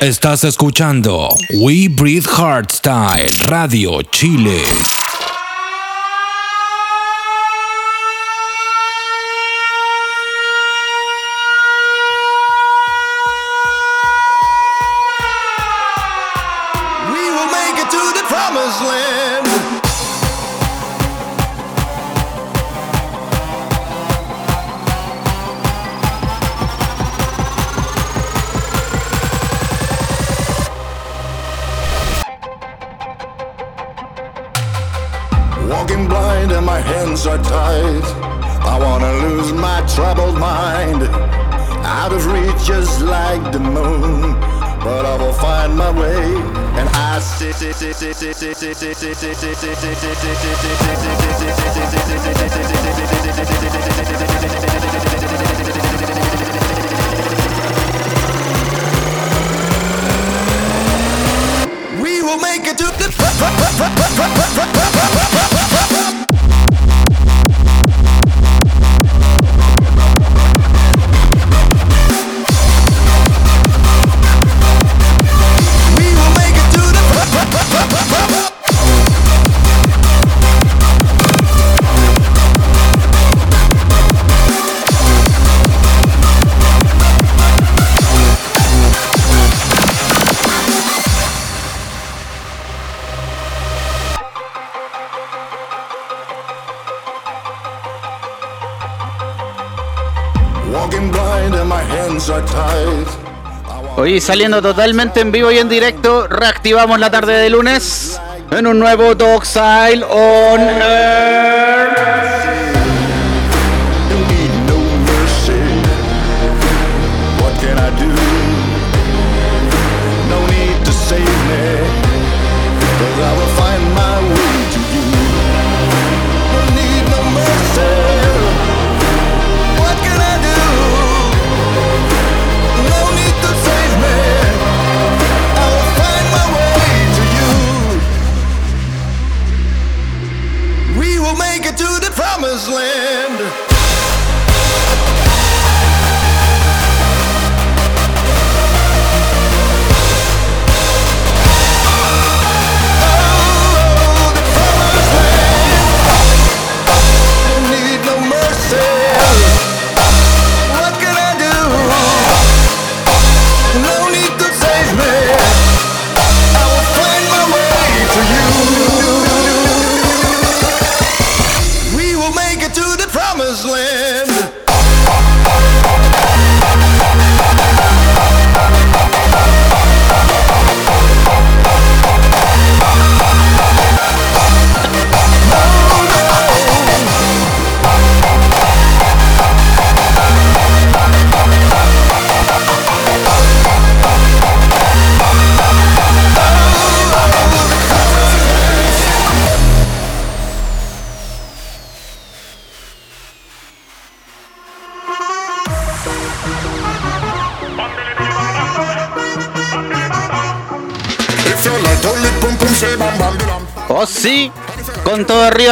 Estás escuchando We Breathe Hardstyle Radio Chile. Hoy saliendo totalmente en vivo y en directo, reactivamos la tarde de lunes en un nuevo Dogsile on Air.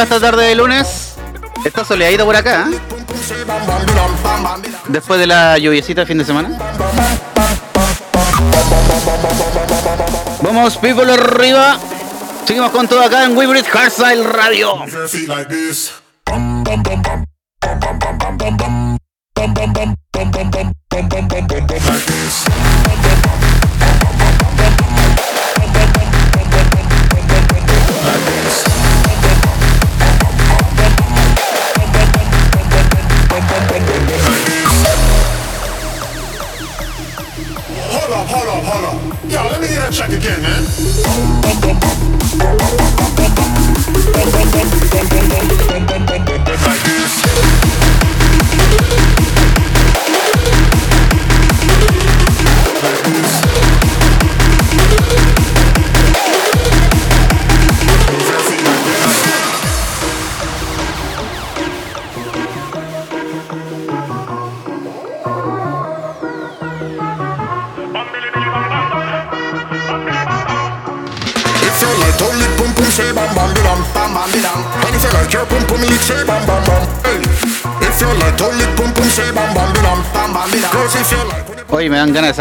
Esta tarde de lunes. Está soleadito por acá. ¿eh? Después de la lluviecita de fin de semana. Vamos, people arriba. Seguimos con todo acá en Weebridge Hardstyle Radio.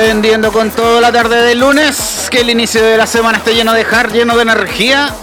chao. Prendiendo con toda la tarde del lunes, que el inicio de la semana esté lleno de hard, lleno de energía.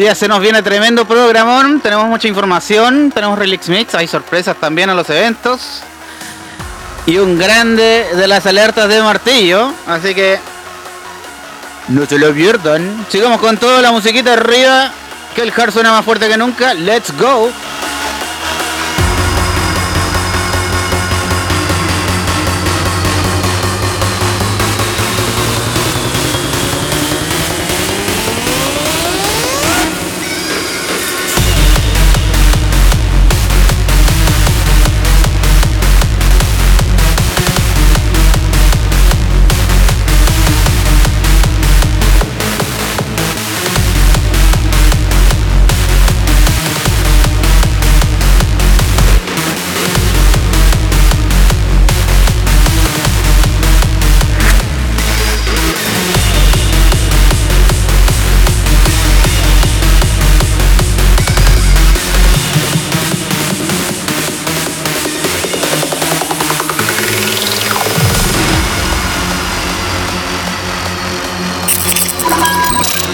Día se nos viene tremendo programón, tenemos mucha información, tenemos Relix Mix, hay sorpresas también a los eventos. Y un grande de las alertas de martillo, así que no se lo pierdan. Sigamos con toda la musiquita arriba, que el hard suena más fuerte que nunca. Let's go.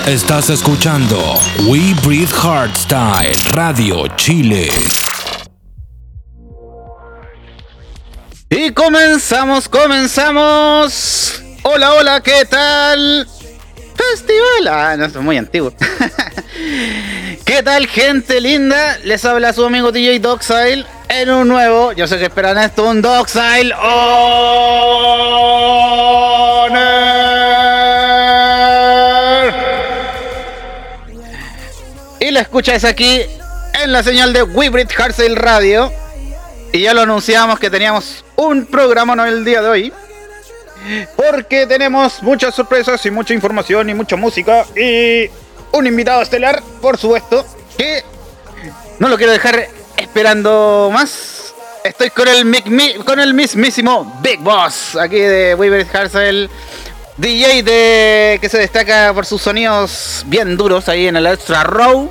Estás escuchando We Breathe Hardstyle Radio Chile. Y comenzamos, comenzamos. Hola, hola, ¿qué tal? Festival. Ah, no, es muy antiguo. ¿Qué tal, gente linda? Les habla su amigo DJ Doxile en un nuevo. Yo sé que esperan esto, un Doxile. La escuchas aquí en la señal de Wibrit Hardstyle Radio. Y ya lo anunciamos que teníamos un programa en el día de hoy. Porque tenemos muchas sorpresas y mucha información y mucha música. Y un invitado estelar, por supuesto. Que no lo quiero dejar esperando más. Estoy con el, con el mismísimo Big Boss aquí de Wibrit Hardstyle. DJ de que se destaca por sus sonidos bien duros ahí en el Extra Row.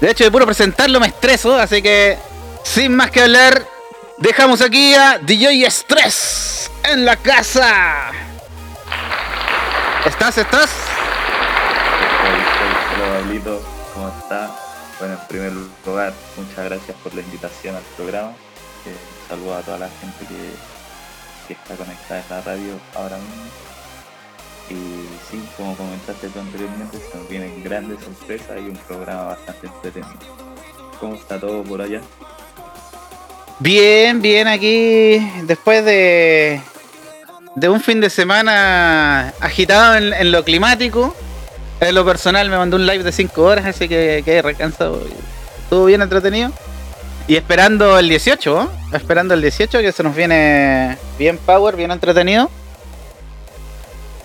De hecho, de puro presentarlo me estreso, así que sin más que hablar, dejamos aquí a DJ Stress en la casa. ¿Estás? ¿Estás? Pablito, ¿cómo está? Bueno, en primer lugar, muchas gracias por la invitación al programa. Eh, saludo a toda la gente que, que está conectada en la radio ahora mismo. Y sí, como comentaste tú anteriormente, se nos vienen grandes sorpresas y un programa bastante entretenido. ¿Cómo está todo por allá? Bien, bien aquí, después de, de un fin de semana agitado en, lo climático. En lo personal me mandó un live de 5 horas, así que quedé recansado. Estuvo bien entretenido. Y esperando el 18, esperando el 18 que se nos viene bien power, bien entretenido.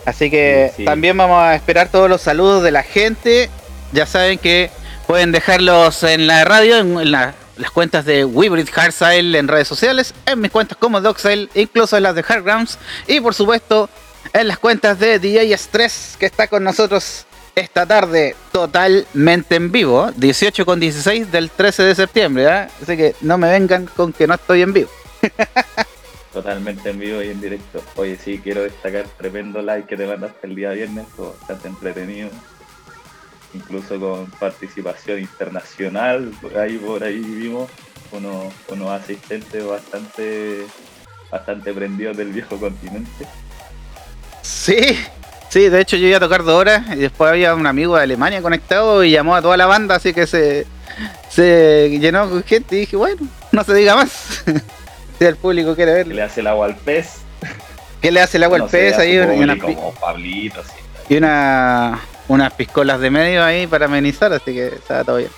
Así que también vamos a esperar todos los saludos de la gente. Ya saben que pueden dejarlos en la radio, en, las cuentas de Webrid Hardstyle en redes sociales, en mis cuentas como Doxile, incluso en las de Hardgrounds y por supuesto en las cuentas de DJ Stress que está con nosotros esta tarde totalmente en vivo, 18 con 16 del 13 de septiembre, ¿eh? así que no me vengan con que no estoy en vivo. totalmente en vivo y en directo. Oye, sí, quiero destacar tremendo like que te mandaste el día viernes, todo bastante entretenido. Incluso con participación internacional, ahí por ahí vimos unos, unos asistentes bastante, bastante prendidos del viejo continente. Sí, sí, de hecho yo iba a tocar dos horas y después había un amigo de Alemania conectado y llamó a toda la banda, así que se, se llenó con gente y dije, bueno, no se diga más. el público quiere verlo. ¿Qué le hace el agua al pez? ¿Qué le hace el agua al pez? Ahí una, como Pablito, y una, unas piscolas de medio ahí para amenizar, así que está todo bien.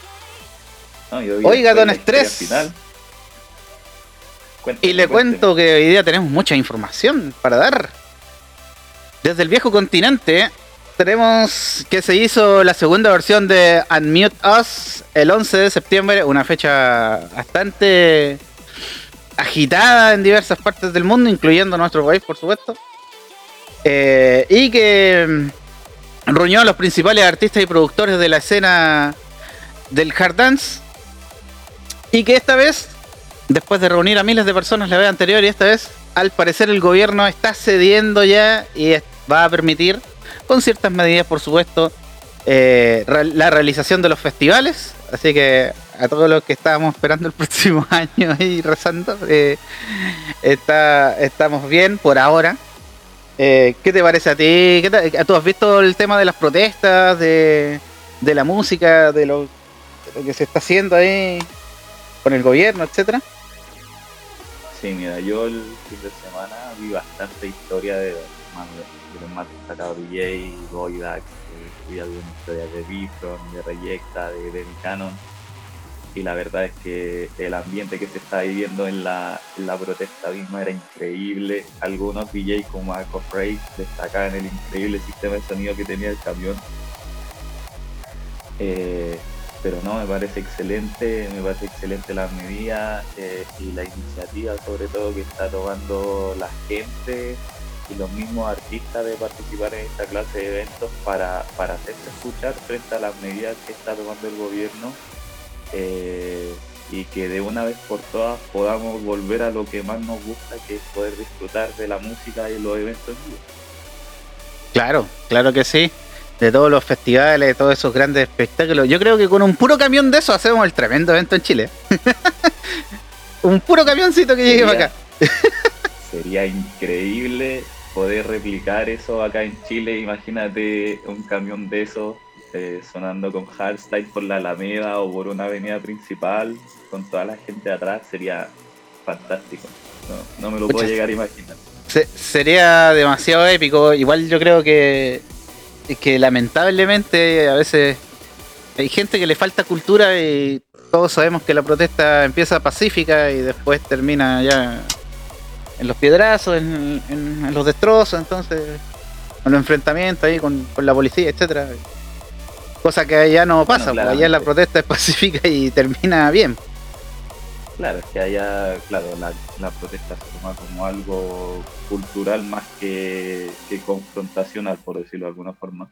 Oiga, don Estrés. y le cuento que hoy día tenemos mucha información para dar. Desde el viejo continente tenemos que se hizo la segunda versión de Unmute Us el 11 de septiembre, una fecha bastante agitada en diversas partes del mundo, incluyendo nuestro país, por supuesto. Eh, y que mm, reunió a los principales artistas y productores de la escena del hard dance. Y que esta vez, después de reunir a miles de personas la vez anterior, y esta vez, al parecer, el gobierno está cediendo ya y va a permitir, con ciertas medidas, por supuesto, eh, la realización de los festivales. Así que a todos los que estábamos esperando el próximo año y rezando, eh, está, estamos bien por ahora. Eh, ¿Qué te parece a ti? ¿Qué ¿Tú has visto el tema de las protestas, de, de la música, de lo, que se está haciendo ahí con el gobierno, etcétera? Sí, mira, yo el fin de semana vi bastante historia de, de los más destacados DJ, Goidax, vi algunas historias de Bifron, de Reyecta, de Ben Cannon y la verdad es que el ambiente que se está viviendo en la, protesta misma era increíble. Algunos DJ como Marco Frey destacaban el increíble sistema de sonido que tenía el camión. Eh, pero no, me parece excelente, me parece excelente la medida eh, y la iniciativa sobre todo que está tomando la gente y los mismos artistas de participar en esta clase de eventos para, para hacerse escuchar frente a las medidas que está tomando el gobierno eh, y que de una vez por todas podamos volver a lo que más nos gusta, que es poder disfrutar de la música y los eventos en vivo. Claro, claro que sí. De todos los festivales, de todos esos grandes espectáculos. Yo creo que con un puro camión de eso hacemos el tremendo evento en Chile. un puro camioncito que llegue para acá. sería increíble poder replicar eso acá en Chile. Imagínate un camión de esos eh, sonando con hardstyle por la Alameda o por una avenida principal con toda la gente atrás sería fantástico. No, me lo puedo llegar a imaginar. sería demasiado épico. Igual yo creo que, que lamentablemente a veces hay gente que le falta cultura y todos sabemos que la protesta empieza pacífica y después termina ya en los piedrazos, en, los destrozos, entonces, en los enfrentamientos ahí con, con la policía, etcétera. Cosa que allá no pasa, porque allá la protesta es pacífica y termina bien. Claro, es que allá, claro, la, protesta se toma como algo cultural más que, confrontacional, por decirlo de alguna forma.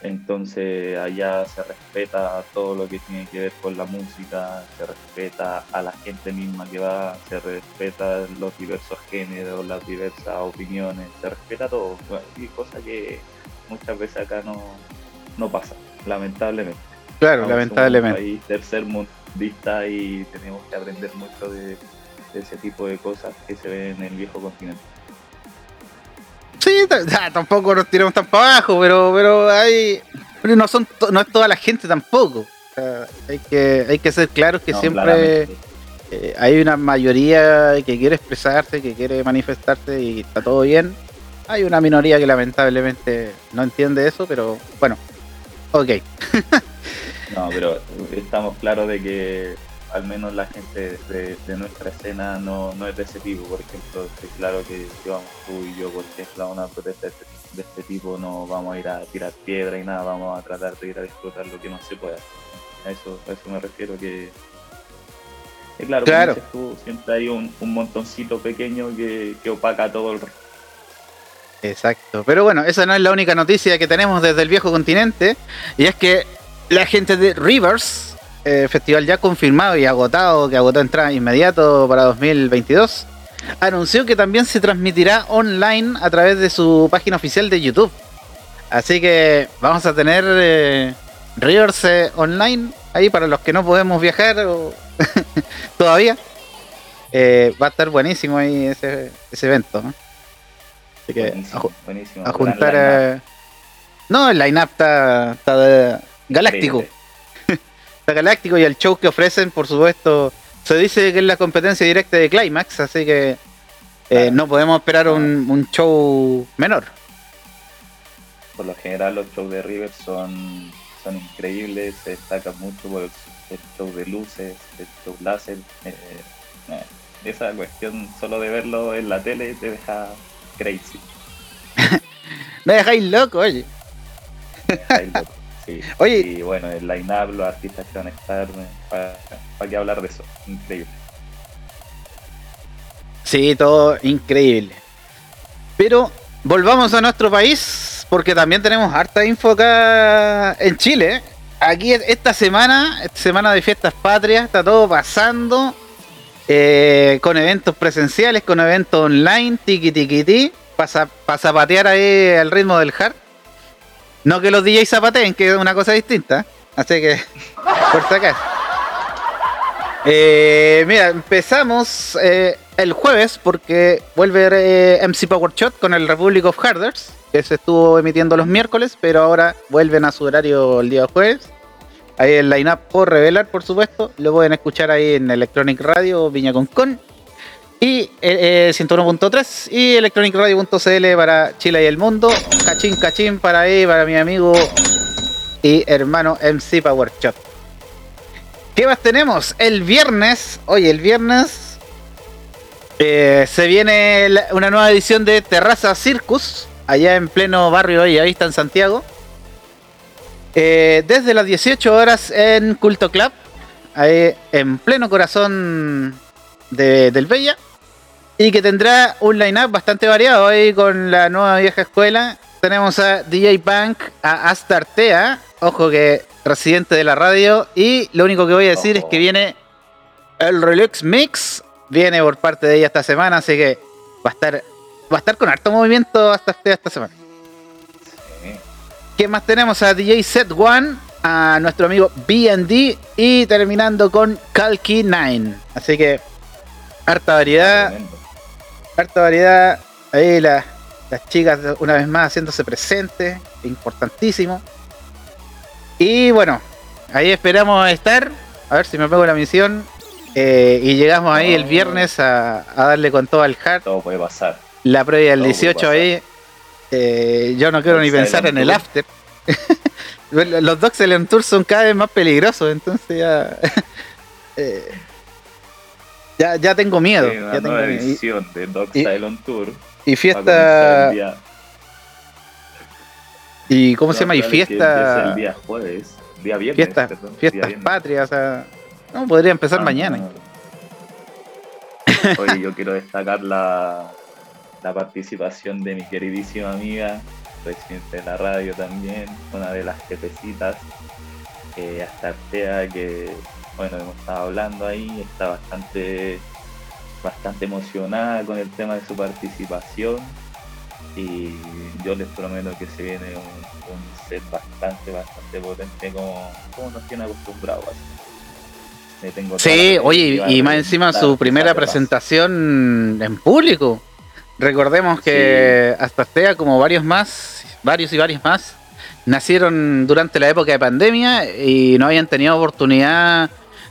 Entonces allá se respeta todo lo que tiene que ver con la música, se respeta a la gente misma que va, se respeta los diversos géneros, las diversas opiniones, se respeta todo, y cosa que muchas veces acá no, no pasa. Lamentablemente. Claro, lamentablemente. País tercer mundista y tenemos que aprender mucho de, de ese tipo de cosas que se ven en el viejo continente. Sí, tampoco nos tiramos tan para abajo, pero, pero hay. pero no son to- no es toda la gente tampoco. O sea, hay que, hay que ser claros que No, siempre eh, hay una mayoría que quiere expresarse, que quiere manifestarse y está todo bien. Hay una minoría que lamentablemente no entiende eso, pero bueno, ok. No, pero estamos claros de que al menos la gente de, de nuestra escena no, no es de ese tipo. Por ejemplo, claro que si vamos tú y yo, por ejemplo, a una protesta de este, de este tipo, no vamos a ir a tirar piedra y nada, vamos a tratar de ir a explotar lo que más se pueda. A eso, a eso me refiero que... que claro, como Claro. dices tú, siempre hay un, un montoncito pequeño que, que opaca todo el resto. Exacto. Pero bueno, esa no es la única noticia que tenemos desde el viejo continente. Y es que la gente de Rivers, eh, festival ya confirmado y agotado, que agotó entrada inmediato para 2022, anunció que también se transmitirá online a través de su página oficial de YouTube. Así que vamos a tener eh, Rivers eh, online ahí para los que no podemos viajar todavía. Va a estar buenísimo ahí ese, ese evento. ¿no? Así que a Buenísimo, a juntar eh, No, el line-up está, está de- galáctico. Está galáctico y el show que ofrecen, por supuesto, se dice que es la competencia directa de Climax, así que eh, no podemos esperar un, un show menor. por lo general los shows de River son, son increíbles, se destacan mucho por el, el show de luces, el show láser. eh, eh, esa cuestión solo de verlo en la tele te deja crazy. Me dejáis loco, oye. Ahí loco, sí. Oye. Y bueno, el line-up, los artistas que van a estar, para, para qué hablar de eso, increíble. Sí, todo increíble. Pero volvamos a nuestro país, porque también tenemos harta info acá en Chile. Aquí esta semana, esta semana de fiestas patrias, está todo pasando. Eh, con eventos presenciales, con eventos online, tiki tiki ti, para zapatear ahí al ritmo del hard. No que los DJs zapateen, que es una cosa distinta. Así que, por acaso. Eh, mira, empezamos eh, el jueves porque vuelve eh, MC Power Shot con el Republic of Harders, que se estuvo emitiendo los miércoles, pero ahora vuelven a su horario el día jueves. Ahí el line-up por revelar, por supuesto. Lo pueden escuchar ahí en Electronic Radio Viña con Con. Y eh, eh, 101.3 y electronicradio.cl para Chile y el mundo. Cachín, cachín para ahí, para mi amigo y hermano MC Power Shot. ¿Qué más tenemos? El viernes, oye, el viernes eh, se viene una nueva edición de Terraza Circus, allá en pleno barrio Bellavista en Santiago. Eh, desde las 18 horas en Culto Club, ahí en pleno corazón de- del Bella. Y que tendrá un line-up bastante variado ahí con la nueva vieja escuela. Tenemos a DJ Punk, a Astartea, ojo que residente de la radio. Y lo único que voy a decir es que viene el Relux Mix, viene por parte de ella esta semana, así que va a estar, va a estar con harto movimiento Astartea esta semana. ¿Qué más tenemos? A DJ Set One, a nuestro amigo BD y terminando con Kalki 9. Así que harta variedad, Tremendo. harta variedad. Ahí la- las chicas una vez más haciéndose presentes, importantísimo. Y bueno, ahí esperamos estar. A ver si me pego la misión. Eh, y llegamos ahí el viernes a, a darle con todo al hard. Todo puede pasar. La previa del Todo puede 18 ahí. Eh, yo no quiero ni Silent pensar en el after. Los Dogs Silent Tour son cada vez más peligrosos, entonces ya. eh, ya, ya tengo miedo. Una ya tengo nueva miedo. Y- edición de Dog y- Silent Tour. Y, fiesta. día- ¿Y cómo se no, llama? Y fiesta. El día jueves. Día viernes. Fiestas, perdón, día fiestas viernes. patrias, o sea. No, podría empezar Ah, mañana. no. Oye, yo quiero destacar la, la participación de mi queridísima amiga, presidente de la radio también, una de las jefecitas, eh, hasta Artea, que bueno, hemos estado hablando ahí, está bastante, bastante emocionada con el tema de su participación. Y yo les prometo que se viene un, un set bastante, bastante potente como, como nos tiene acostumbrados. Tengo sí, oye, y más encima su primera presentación en público. Recordemos que hasta Astastea, como varios más, varios y varios más, nacieron durante la época de pandemia y no habían tenido oportunidad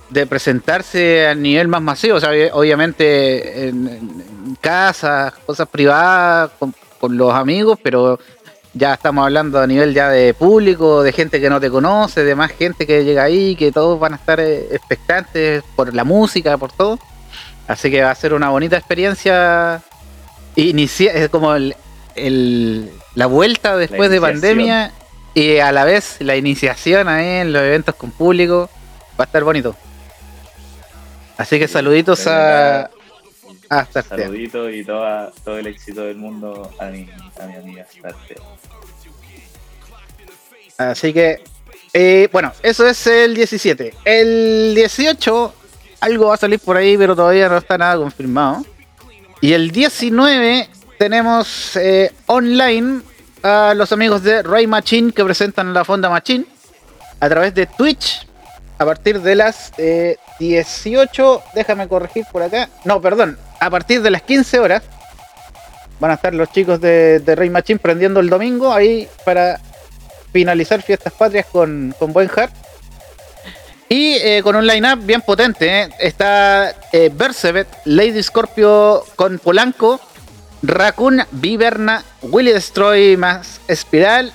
de presentarse a nivel más masivo. O sea, obviamente en, casas, cosas privadas, con, los amigos, pero ya estamos hablando a nivel ya de público, de gente que no te conoce, de más gente que llega ahí, que todos van a estar eh, expectantes por la música, por todo. Así que va a ser una bonita experiencia. Inicia es como el, la vuelta después de pandemia y a la vez la iniciación ahí en los eventos con público. Va a estar bonito. Así que saluditos a. Hasta Saluditos y toda, todo el éxito del mundo a mi, a mi amiga. Así que, eh, bueno, eso es el 17. El 18, algo va a salir por ahí, pero todavía no está nada confirmado. Y el 19 tenemos eh, online a los amigos de Ray Machine que presentan la Fonda Machine a través de Twitch a partir de las 18, eh, déjame corregir por acá, no, perdón, a partir de las 15 horas van a estar los chicos de, de Rey Machine prendiendo el domingo ahí para finalizar Fiestas Patrias con, con buen heart. Y eh, con un line-up bien potente. ¿eh? Está eh, Lady Scorpio con Polanco, Raccoon, Viverna, Willy Destroy más Espiral,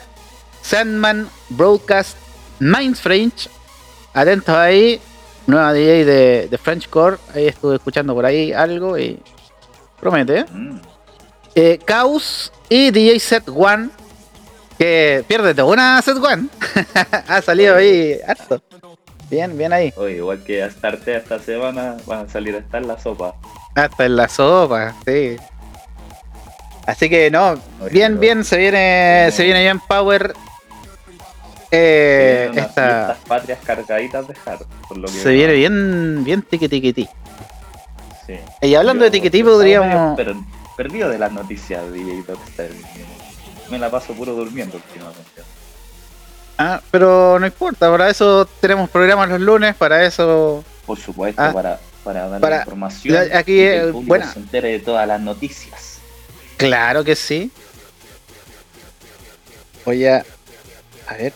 Sandman, Broadcast, Mind French, atentos ahí. Nueva DJ de, French Core. Ahí estuve escuchando por ahí algo y promete. Mm. Eh, Chaos y DJ Set One. Que pierde una Set One. ha salido ahí harto. Bien, bien ahí. Oye, igual que Astarte esta semana van a salir hasta en la sopa. Hasta en la sopa, sí. Así que no, bien, bien, se viene, se viene bien Power eh, estas patrias cargaditas de hard, por lo que Se viene bien, bien tiquitiquití. Sí. Y hablando de tiquití, podríamos. Perdido de las noticias DJ Me la paso puro durmiendo últimamente. Ah, pero no importa, para eso tenemos programas los lunes, para eso. Por supuesto, ah, para, para dar información. Aquí, que el bueno. se entere de todas las noticias. Claro que sí. Voy a. A ver,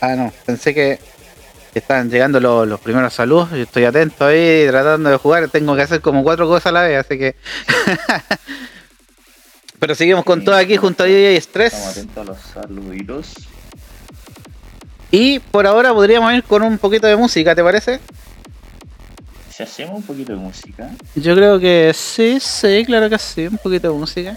Ah, no, pensé que estaban llegando los, primeros saludos. Yo estoy atento ahí, tratando de jugar. Tengo que hacer como cuatro cosas a la vez, así que. Pero seguimos con todo aquí junto a DJ Stress. Estamos atentos a los saluditos. Y por ahora podríamos ir con un poquito de música, ¿te parece? Si hacemos un poquito de música. Yo creo que sí, sí, claro que sí, un poquito de música.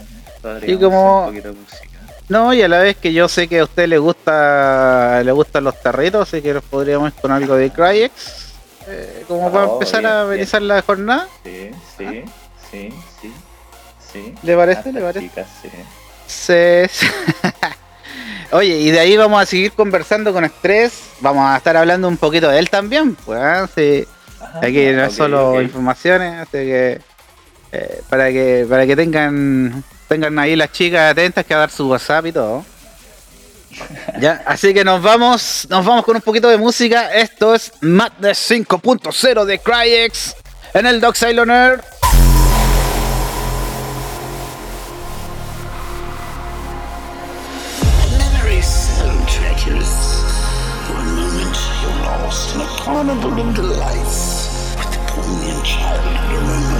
y como. Un poquito de música. No, y a la vez que yo sé que a usted le gusta le gustan los tarritos, así que nos podríamos ir con algo de Cryex. Eh, como para oh, empezar a amenizar la jornada. Sí, sí, sí, sí, sí. ¿Le parece? ¿Le parece? sí. sí. Oye, y de ahí vamos a seguir conversando con Estrés. Vamos a estar hablando un poquito de él también. Pues, ¿ah? sí. Aquí no es solo informaciones, así que eh, para que para que tengan tengan ahí las chicas atentas que a dar su WhatsApp y todo. Ya, así que nos vamos, nos vamos con un poquito de música. Esto es Madness 5.0 de Cryex en el Doc Siloner. Estás gonna blow the lights with the poignant child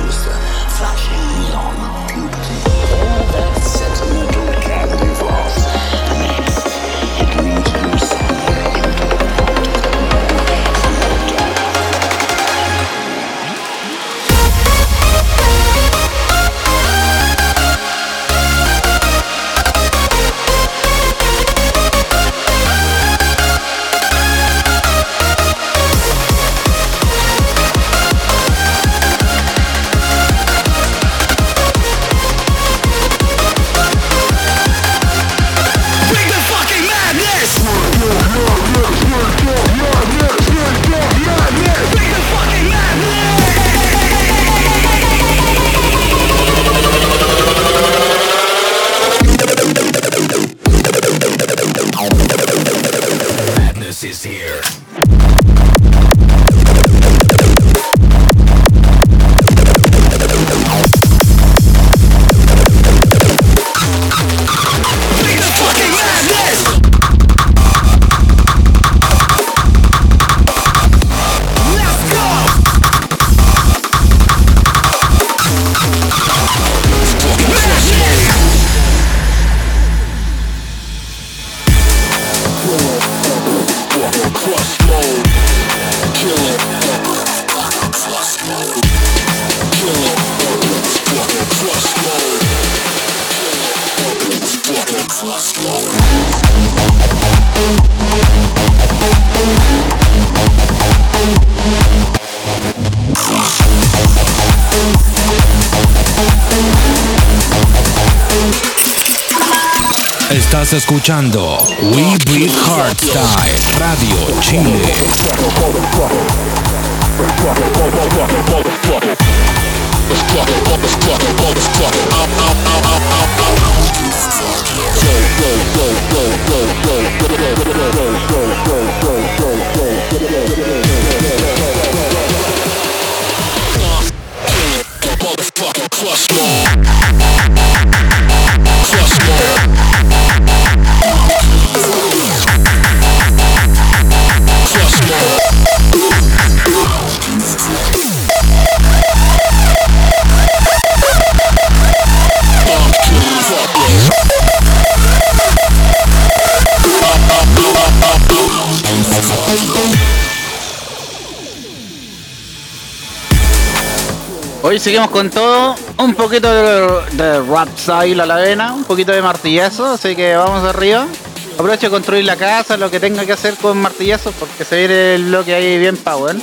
escuchando We Breathe Hardstyle Radio Chile. Hoy seguimos con todo, un poquito de, rap style a la vena, un poquito de martillazo, así que vamos arriba. Aprovecho de construir la casa, lo que tenga que hacer con martillazos, porque se viene el bloque ahí bien power.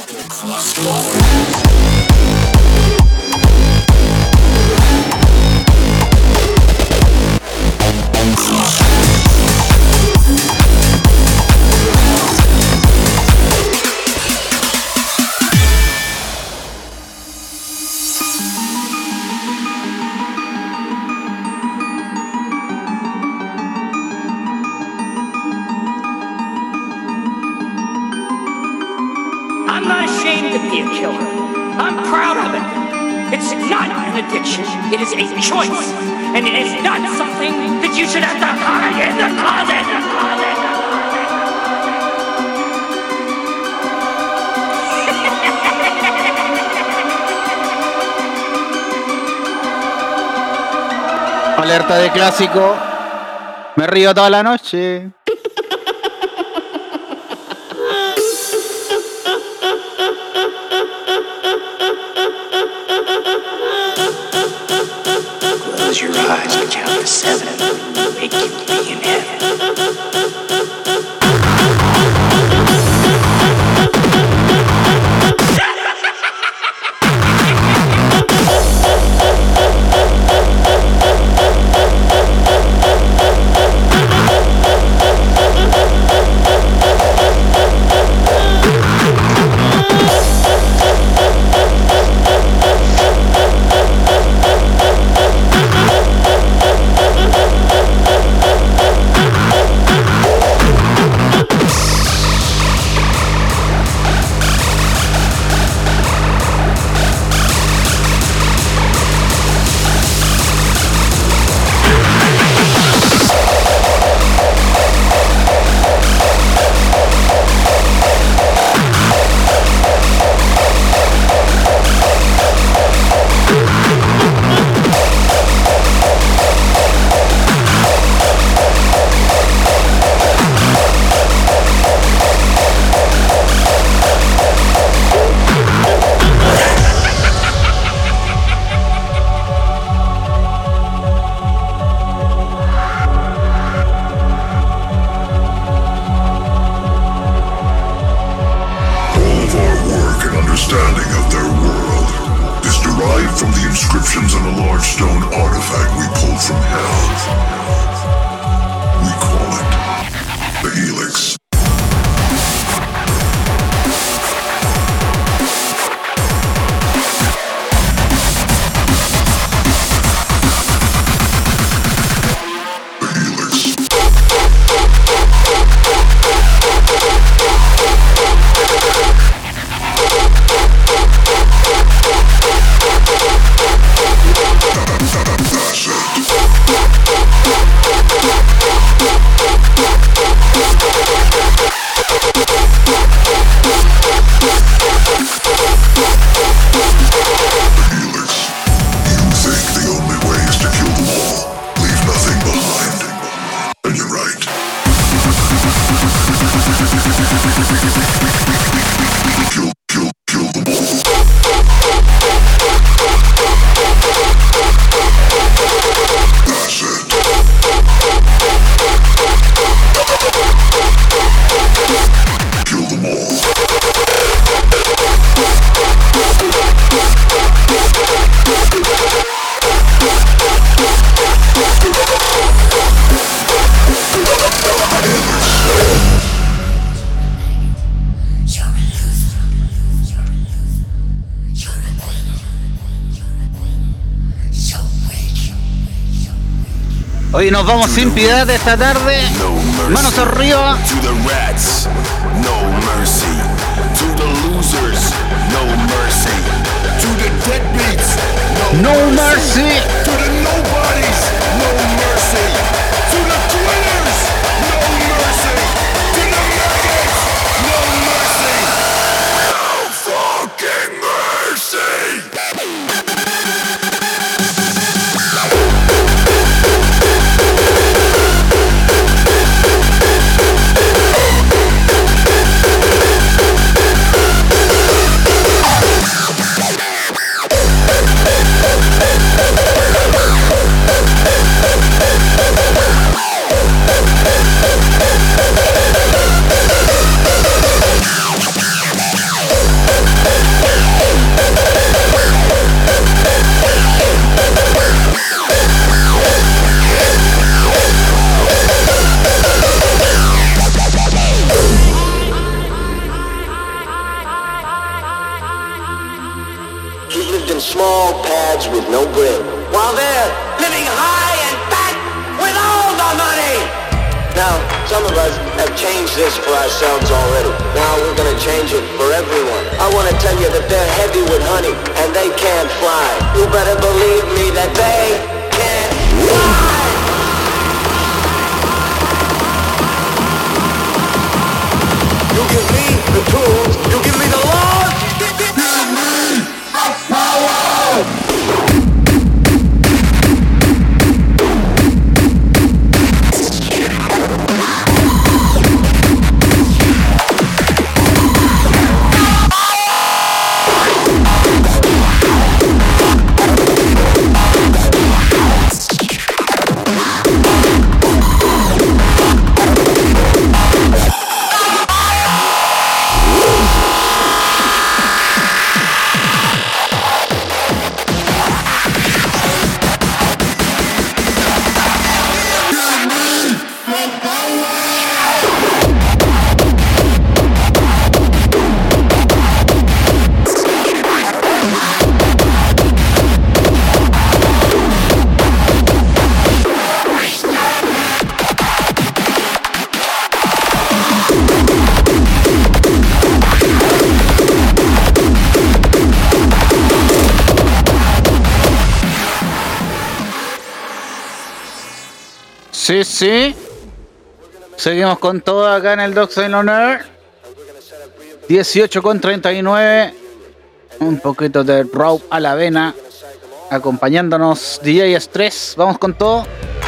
Clásico. Me río toda la noche. understanding of their world is derived from the inscriptions on a large stone artifact we pulled from hell. We call it the Helix. Vamos sin piedad esta tarde. No mercy. Manos arriba. To the rats, no mercy. For ourselves already. Now we're gonna change it for everyone. I wanna tell you that they're heavy with honey and they can't fly. You better believe me that they can't fly. You give me the tools, Sí. Seguimos con todo acá en el Doc Silent Air. 18 con 39. Un poquito de rope a la vena. Acompañándonos DJ Stress. Vamos con todo.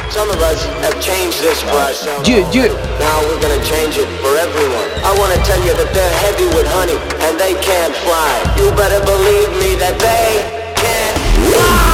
Some of us have changed this for ourselves. Yeah, yeah. Now we're gonna change it for everyone. I wanna tell you that they're heavy with honey and they can't fly. You better believe me that they can fly.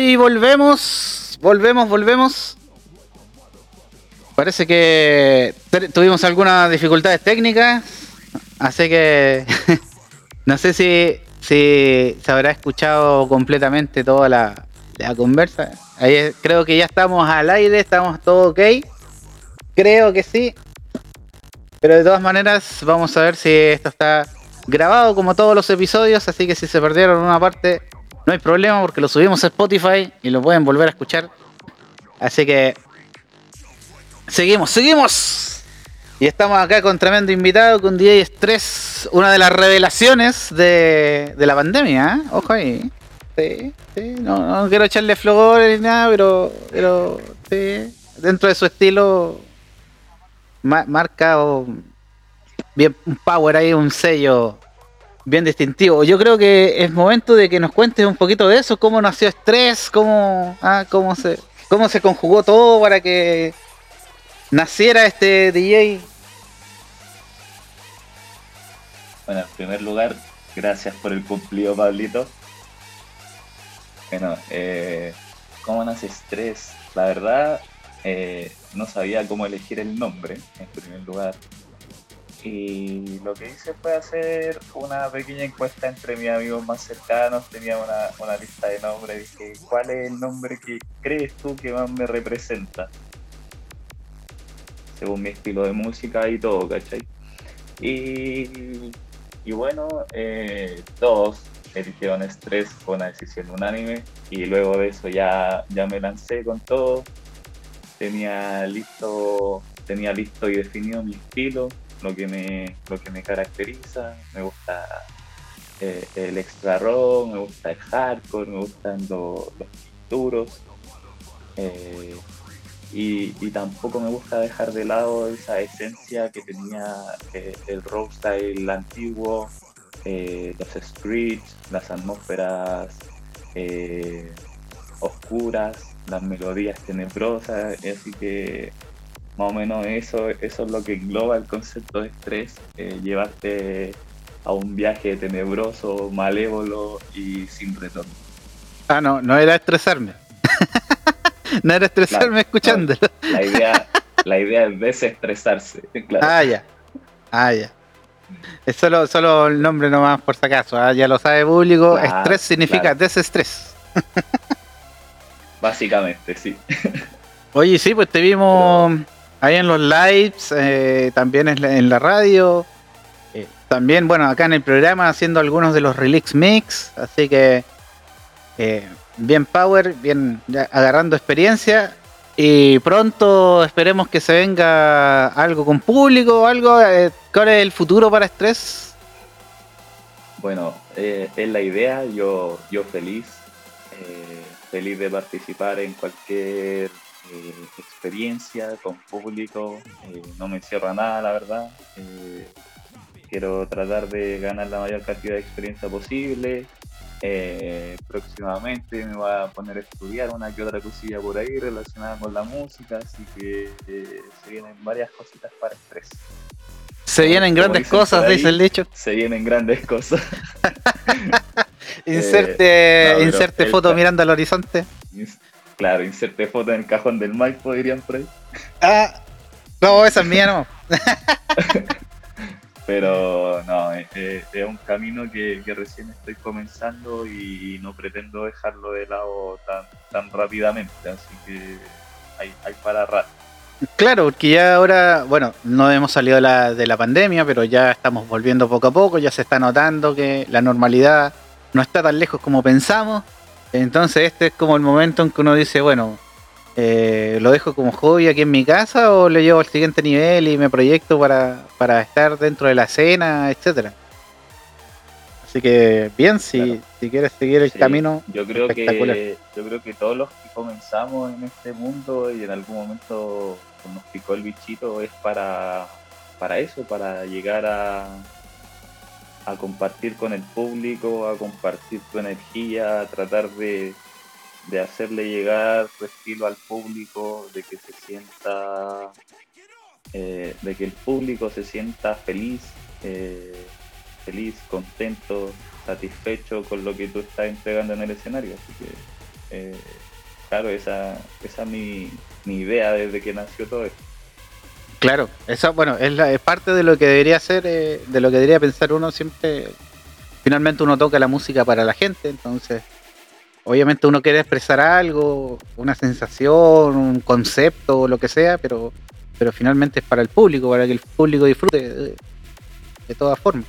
Hoy volvemos, volvemos, volvemos. Parece que tuvimos algunas dificultades técnicas, así que no sé si, si se habrá escuchado completamente toda la, la conversa. Ahí creo que ya estamos al aire, estamos todo ok. Creo que sí. Pero de todas maneras, vamos a ver si esto está grabado como todos los episodios, así que si se perdieron una parte, no hay problema porque lo subimos a Spotify y lo pueden volver a escuchar. Así que seguimos, seguimos. Y estamos acá con tremendo invitado, con DJ Stress. es una de las revelaciones de, de la pandemia, ¿eh? Ojo ahí. Sí, sí. No, no quiero echarle flores ni nada, pero, pero sí. Dentro de su estilo, ma- marca o- bien un power ahí, un sello bien distintivo. Yo creo que es momento de que nos cuentes un poquito de eso, cómo nació Estrés, cómo, ah, cómo se cómo se conjugó todo para que naciera este DJ. Bueno, en primer lugar, gracias por el cumplido, Pablito. Bueno, eh, ¿cómo nace Estrés? La verdad, eh, no sabía cómo elegir el nombre, en primer lugar. Y lo que hice fue hacer una pequeña encuesta entre mis amigos más cercanos. Tenía una, una lista de nombres. Dije, ¿cuál es el nombre que crees tú que más me representa? Según mi estilo de música y todo, ¿cachai? Y, y bueno, eh, todos eligieron Estrés, fue una decisión unánime. Y luego de eso ya, ya me lancé con todo. Tenía listo, tenía listo y definido mi estilo, lo que me, lo que me caracteriza. Me gusta eh, el extra rock, me gusta el hardcore, me gustan lo- los duros. Eh, y, y tampoco me gusta dejar de lado esa esencia que tenía eh, el rock style antiguo, eh, los screeds, las atmósferas oscuras, las melodías tenebrosas, así que más o menos eso, eso es lo que engloba el concepto de estrés, eh, llevarte a un viaje tenebroso, malévolo y sin retorno. Ah, no, no era estresarme. no era estresarme escuchándolo. La idea, la idea es desestresarse, claro. Ah, ya. Ah, ya. Es solo, solo el nombre nomás por si acaso. ah, Ya lo sabe público. Claro, Estrés significa claro. desestrés. Básicamente, sí. Oye, sí, pues te vimos ahí en los lives, eh, también en la, en la radio. eh, también, bueno, acá en el programa haciendo algunos de los Relix Mix. Así que eh, bien power, bien agarrando experiencia. Y pronto esperemos que se venga algo con público, algo. eh, ¿Cuál es el futuro para Estrés? Bueno, es la idea, yo, yo feliz, feliz de participar en cualquier eh, experiencia con público, eh, no me cierro a nada, la verdad. eh, quiero tratar de ganar la mayor cantidad de experiencia posible. próximamente me voy a poner a estudiar una que otra cosilla por ahí relacionada con la música, así que se vienen varias cositas para estrés. Se vienen como grandes cosas, ahí, dice el dicho. Se vienen grandes cosas. Inserte, no, inserte foto mirando al horizonte. Claro, inserte foto en el cajón del Maipo, dirían por ahí. Ah, no, esa es mía, no. Pero no, es, es- es un camino que, que recién estoy comenzando y no pretendo dejarlo de lado tan, tan rápidamente. Así que hay, hay para rato. Claro, porque ya ahora, bueno, no hemos salido de la, de la pandemia, pero ya estamos volviendo poco a poco, ya se está notando que la normalidad no está tan lejos como pensamos. Entonces este es como el momento en que uno dice, bueno, eh, ¿lo dejo como hobby aquí en mi casa o lo llevo al siguiente nivel y me proyecto para, para estar dentro de la escena, etcétera? Así que bien, si, Claro. si quieres seguir el Sí, camino, yo creo espectacular. que yo creo que todos los que comenzamos en este mundo y en algún momento nos picó el bichito es para para eso para llegar a a compartir con el público a compartir tu energía a tratar de de hacerle llegar tu estilo al público de que se sienta eh, de que el público se sienta feliz eh, feliz contento satisfecho con lo que tú estás entregando en el escenario. Así que, eh, claro, esa, esa es mi, mi idea desde que nació todo esto. Claro, eso bueno, es, es parte de lo que debería ser, eh, de lo que debería pensar uno siempre. Finalmente uno toca la música para la gente, entonces obviamente uno quiere expresar algo, una sensación, un concepto lo que sea, pero, pero finalmente es para el público, para que el público disfrute de todas formas.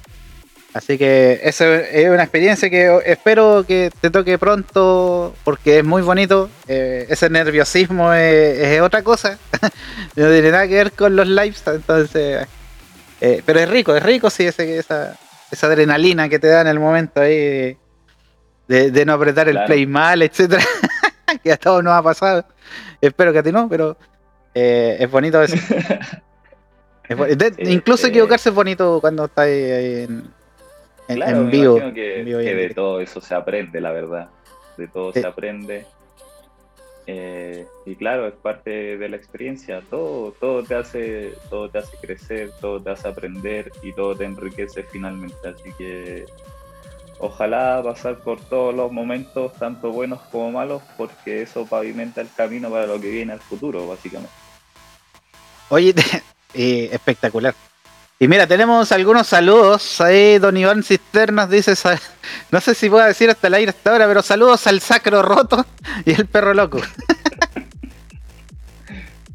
Así que esa es una experiencia que espero que te toque pronto porque es muy bonito. Eh, ese nerviosismo es, es otra cosa. no tiene nada que ver con los lives, entonces Eh, pero es rico, es rico, sí, ese, esa, esa adrenalina que te da en el momento ahí de, no apretar el play mal, etcétera. que a todos nos ha pasado. Espero que a ti no, pero eh, es bonito eso. Es bo- de- Sí, incluso equivocarse es bonito cuando estás ahí en, en- Claro, en vivo. que, en vivo y que en de todo eso se aprende, la verdad. De todo Sí. se aprende. Eh, y claro, es parte de la experiencia. Todo, todo te hace, todo te hace crecer, todo te hace aprender y todo te enriquece finalmente. Así que ojalá pasar por todos los momentos, tanto buenos como malos, porque eso pavimenta el camino para lo que viene al futuro, básicamente. Oye, eh, espectacular. Y mira, tenemos algunos saludos. Ahí Don Iván Cisternas dice, no sé si puedo decir hasta el aire hasta ahora, pero saludos al sacro roto y el perro loco.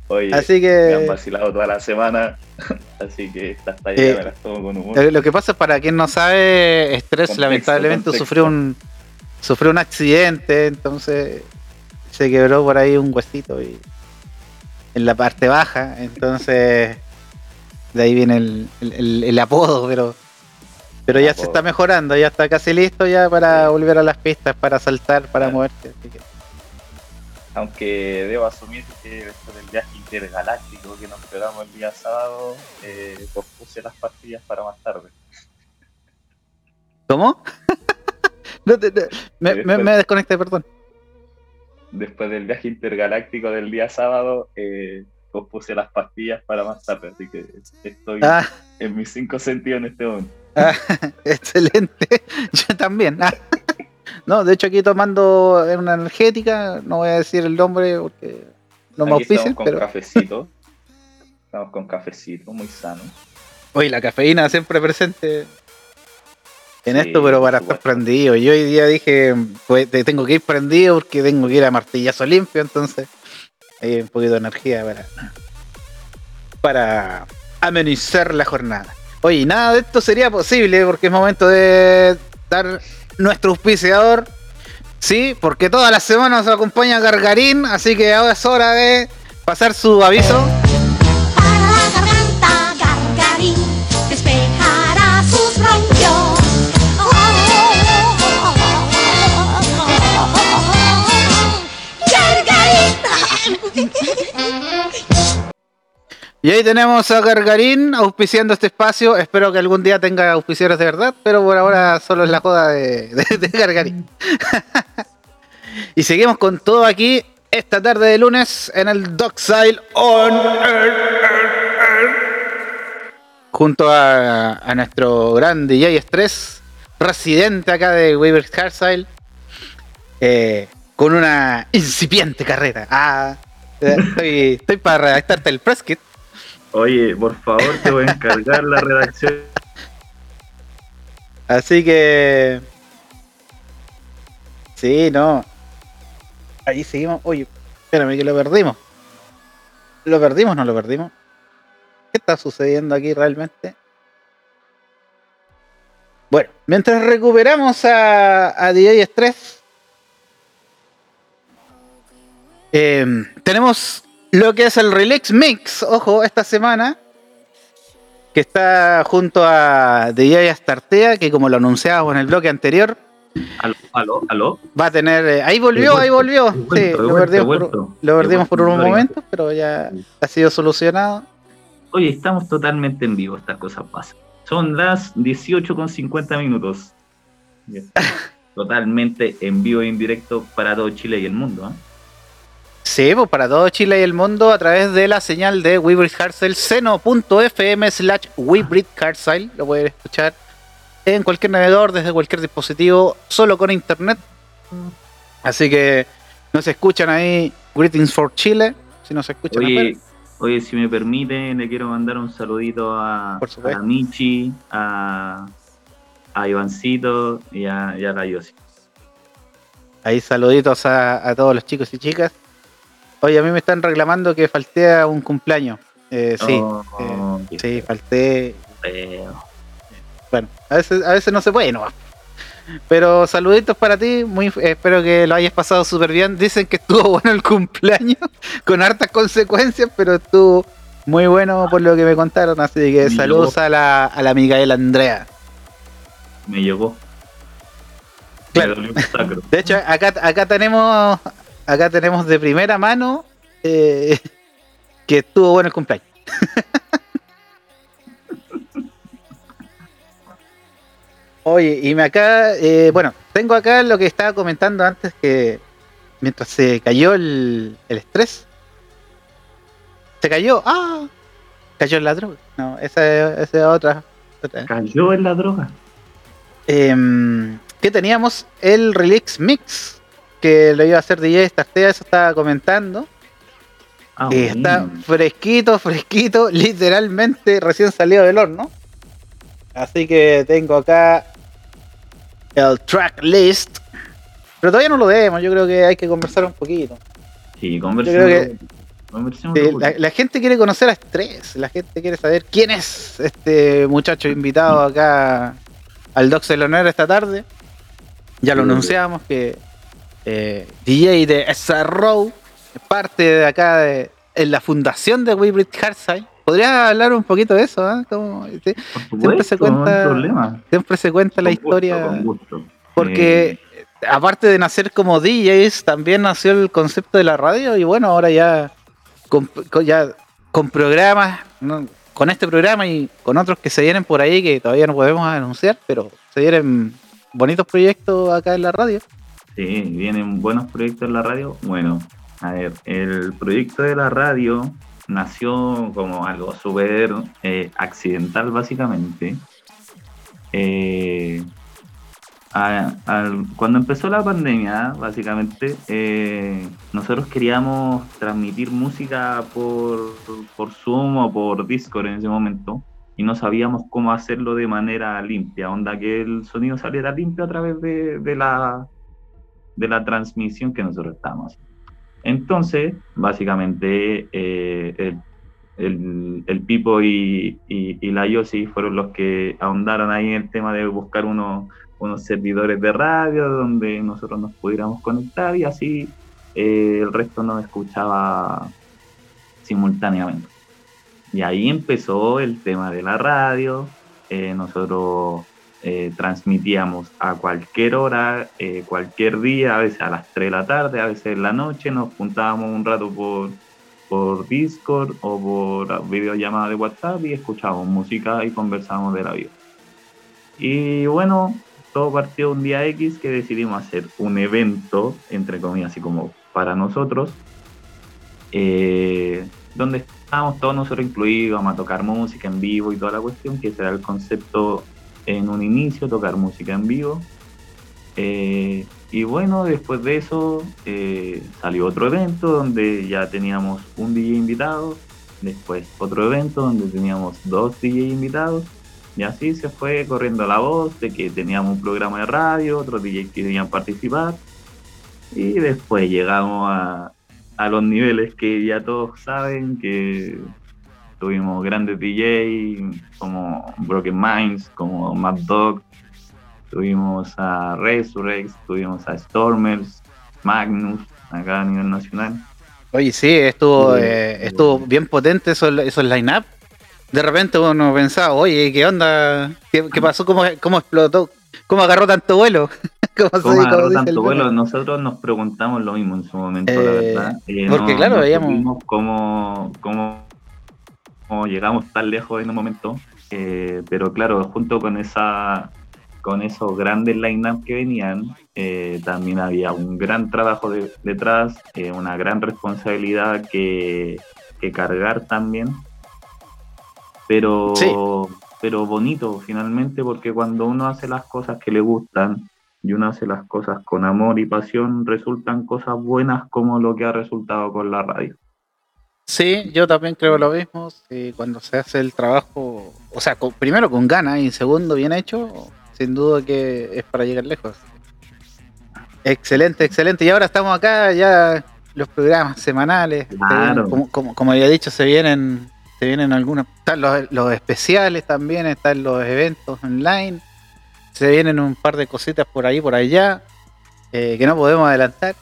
Oye, Así me han que vacilado toda la semana, así que estas tallas Eh, me las tomo con humor. eh, lo que pasa es para quien no sabe, Estrés Contexto, lamentablemente contexto. sufrió un sufrió un accidente, entonces se quebró por ahí un huesito y en la parte baja, entonces de ahí viene el, el- apodo, pero pero ya se está mejorando, ya está casi listo ya para volver a las pistas, para saltar, para Claro. moverse. así que- Aunque debo asumir que después del viaje intergaláctico que nos pegamos el día sábado, eh, pospuse las pastillas para más tarde. ¿Cómo? No después- me desconecté, perdón. Después del viaje intergaláctico del día sábado, eh, pospuse las pastillas para más tarde. Así que estoy Ah, en mis cinco sentidos en este momento. ah, excelente. Yo también. Ah. No, de hecho aquí tomando una energética, no voy a decir el nombre porque no me Aquí auspician, estamos con pero cafecito. Estamos con cafecito, muy sano. oye, la cafeína siempre presente en Sí, esto, pero para estar prendido. Yo hoy día dije, pues te- tengo que ir prendido porque tengo que ir a martillazo limpio, entonces hay un poquito de energía para, para amenizar la jornada. Oye, nada de esto sería posible porque es momento de dar nuestro auspiciador. Sí, porque todas las semanas nos acompaña Gargarín, así que ahora es hora de pasar su aviso. Y ahí tenemos a Gargarín auspiciando este espacio. Espero que algún día tenga auspiciadores de verdad, pero por ahora solo es la joda de, de- de Gargarín. y seguimos con todo aquí esta tarde de lunes en el Dockside On Air. Junto a, nuestro gran DJ Stress, residente acá de Weaver Harsile, eh, con una incipiente carrera. Ah, eh, estoy, estoy para redactarte el press kit. Oye, por favor, te voy a encargar la redacción. Así que. Sí, no. Ahí seguimos. Oye, espérame que lo perdimos. ¿Lo perdimos no lo perdimos? ¿Qué está sucediendo aquí realmente? Bueno, mientras recuperamos a, a DJ Stress, em, tenemos lo que es el Relax Mix, ojo, esta semana, que está junto a DJ Astartea, que como lo anunciábamos en el bloque anterior, Aló, aló, aló. va a tener. eh, ahí volvió, ahí volvió. Sí, lo perdimos, por, lo perdimos por unos momentos, pero ya ha sido solucionado. Oye, estamos totalmente en vivo, estas cosas pasan. Son las 18 con 50 minutos. Totalmente en vivo e indirecto para todo Chile y el mundo. ¿eh? Sí, pues para todo Chile y el mundo a través de la señal de Weebrit Carcel, seno.fm slash Carcel. Lo pueden escuchar en cualquier navegador, desde cualquier dispositivo, solo con internet. Así que nos escuchan ahí, Greetings for Chile, si nos escuchan Oye, oye, si me permite, le quiero mandar un saludito a, a Michi, a, a Ivancito y a, y a la Yossi. Ahí saluditos a, a todos los chicos y chicas. Oye, a mí me están reclamando que falté a un cumpleaños. Eh, sí, Oh, qué sí, falté. feo. Bueno, a veces, a veces no se puede, no. Pero saluditos para ti, muy, eh, espero que lo hayas pasado súper bien. Dicen que estuvo bueno el cumpleaños, con hartas consecuencias, pero estuvo Muy bueno por lo que me contaron, así que Me saludos llegó. a la, a la Micaela Andrea. Me llegó. Claro. Me dolió un sacro. De hecho, acá, acá tenemos acá tenemos de primera mano eh, que estuvo bueno el cumpleaños. Oye, y me acá, eh, bueno, tengo acá lo que estaba comentando antes que mientras se cayó el, el estrés, se cayó, ah, cayó en la droga. No, esa, es- esa es otra. otra. Cayó en la droga. Em, que teníamos el Relix Mix, que lo iba a hacer DJ Startea, eso estaba comentando. Ah, Eh, está fresquito, fresquito, literalmente recién salido del horno. Así que tengo acá el track list. Pero todavía no lo vemos, yo creo que hay que conversar un poquito. Sí, conversemos. que la, gente quiere conocer a Estrés, la gente quiere saber quién es este muchacho invitado acá al Docs del Honor esta tarde. Ya lo anunciamos que eh, DJ de SRO, parte de acá de en la fundación de Weebrit Hardside. ¿Podría hablar un poquito de eso? Por siempre se no cuenta. Siempre se cuenta la gusto, historia. Porque Eh, aparte de nacer como DJs, también nació el concepto de la radio y bueno, ahora ya con, con- ya con programas, ¿no? con este programa y con otros que se vienen por ahí que todavía no podemos anunciar, pero se vienen bonitos proyectos acá en la radio. Sí, vienen buenos proyectos en la radio. Bueno, a ver, el proyecto de la radio nació como algo súper eh, accidental, básicamente. Eh, cuando empezó la pandemia, básicamente, eh, nosotros queríamos transmitir música por, por Zoom o por Discord en ese momento y no sabíamos cómo hacerlo de manera limpia, onda que el sonido saliera limpio a través de la, de la transmisión que nosotros haciendo. Entonces, básicamente, eh, el, el, el Pipo y, y, y la Yossi fueron los que ahondaron ahí en el tema de buscar unos, unos servidores de radio donde nosotros nos pudiéramos conectar y así eh, el resto nos escuchaba simultáneamente. Y ahí empezó el tema de la radio. eh, nosotros eh, transmitíamos a cualquier hora, eh, cualquier día, a veces a las 3 de la tarde, a veces en la noche, nos juntábamos un rato por, por Discord o por videollamada de WhatsApp y escuchábamos música y conversábamos de la vida. Y bueno, todo partió un día X que decidimos hacer un evento, entre comillas, así como para nosotros, eh, donde estábamos todos nosotros incluidos, vamos a tocar música en vivo y toda la cuestión, que será el concepto en un inicio, tocar música en vivo. Eh, y bueno, después de eso eh, salió otro evento donde ya teníamos un DJ invitado, después otro evento donde teníamos dos DJ invitados, y así se fue corriendo la voz de que teníamos un programa de radio, otros DJs que querían participar, y después llegamos a, a los niveles que ya todos saben, que tuvimos grandes DJs como Broken Minds, como Mad Dog, tuvimos a Resurrex, tuvimos a Stormers, Magnus, acá a nivel nacional. Oye, sí, estuvo, Sí. eh, estuvo bien potente esos, esos line-up. De repente uno pensaba, oye, ¿qué onda? ¿Qué, qué pasó? ¿Cómo, ¿Cómo explotó? ¿Cómo agarró tanto vuelo? ¿Cómo, se- ¿Cómo cómo agarró tanto vuelo? Nosotros nos preguntamos lo mismo en su momento, la Eh, verdad. Eh, porque claro, veíamos- supimos cómo, cómo, cómo llegamos tan lejos en un momento. eh, pero claro, junto con esa con esos grandes line-up que venían, eh, también había un gran trabajo de- detrás, eh, una gran responsabilidad que, que cargar también. Pero, Sí. pero bonito finalmente, porque cuando uno hace las cosas que le gustan y uno hace las cosas con amor y pasión, resultan cosas buenas como lo que ha resultado con la radio. Sí, yo también creo lo mismo. sí, cuando se hace el trabajo, o sea, con- primero con ganas y segundo bien hecho, sin duda que es para llegar lejos. Excelente, excelente. Y ahora estamos acá ya los programas semanales. se Claro. vienen, como, como, como había dicho, se vienen, se vienen algunos, están los, los especiales también, están los eventos online. Se vienen un par de cositas por ahí, por allá, eh, que no podemos adelantar.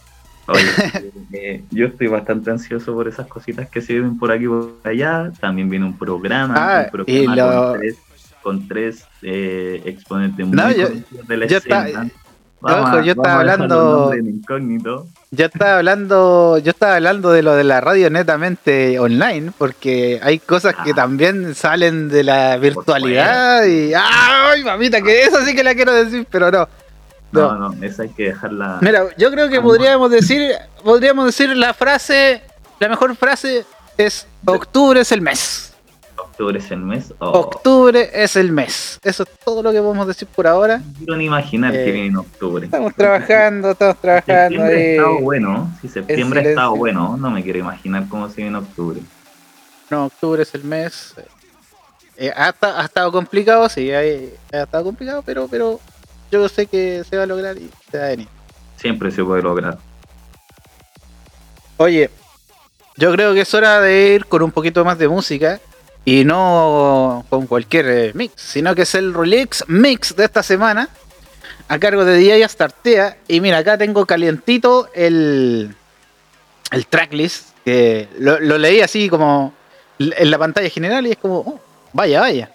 Oye, eh, yo estoy bastante ansioso por esas cositas que se ven por aquí y por allá. También viene un programa, Ah, un programa y lo- con tres, con tres, eh, exponentes muy No, yo- de la yo está- escena. ojo, yo estaba hablando- incógnito. Yo estaba hablando, yo estaba hablando de lo de la radio netamente online, porque hay cosas que Ah. también salen de la virtualidad y ¡ay, mamita! Que eso sí que la quiero decir, pero no. No, No. no, esa hay que dejarla. Mira, yo creo que podríamos decir, podríamos decir la frase, la mejor frase es octubre es el mes. Octubre es el mes. Oh, Octubre es el mes. Eso es todo lo que podemos decir por ahora. no quiero ni imaginar Eh, que viene en octubre. Estamos trabajando, estamos trabajando Septiembre ha estado bueno. Si septiembre ha estado bueno, no me quiero imaginar cómo sigue en octubre. No, octubre es el mes. Eh, ha, esta- ha estado complicado, sí, hay- ha estado complicado, pero, pero yo sé que se va a lograr y se va a venir. Siempre se puede lograr. Oye, yo creo que es hora de ir con un poquito más de música y no con cualquier eh, mix, sino que es el Relix Mix de esta semana a cargo de DJ Astartea. Y mira, acá tengo calientito el, el tracklist, que lo, lo leí así como en la pantalla general y es como, oh, vaya, vaya.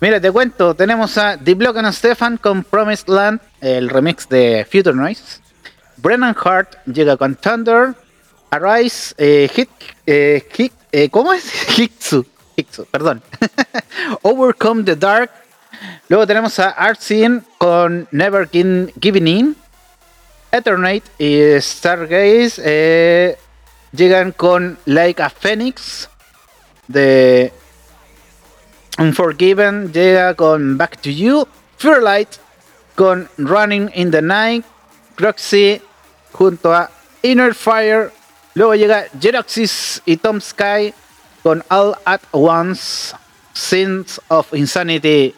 Mira, te cuento, tenemos a The Block and Stefan con Promised Land, el remix de Future Noise. Brennan Hart llega con Thunder. Arise, eh, Hit, eh, Hit- eh, ¿cómo es? Hitsu, Hitsu, perdón. Overcome the Dark. Luego tenemos a Artsin con Never Giving In. Eternate y Stargaze llegan con Like a Phoenix. De Unforgiven llega con Back to You. Fearlight con Running in the Night. Croxy junto a Inner Fire. Luego llega Jeroxis y Tom Sky con All at Once. Sins of Insanity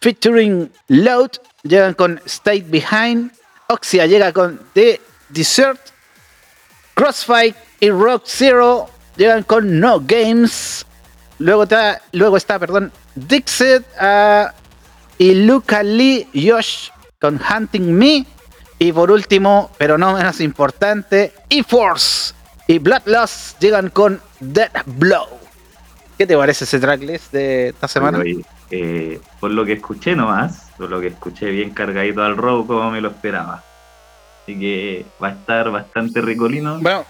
featuring Load. Llegan con State Behind. Oxia llega con The Desert. Crossfight y Rock Zero llegan con No Games. Luego está, luego está perdón, Dixit ah, y Luca Lee Yosh con Hunting Me. Y por último, pero no menos importante, E-Force y Bloodlust llegan con Dead Blow. ¿Qué te parece ese tracklist de esta semana? Eh, por lo que escuché nomás, por lo que escuché bien cargadito al robo como me lo esperaba. Así que va a estar bastante ricolino. Bueno,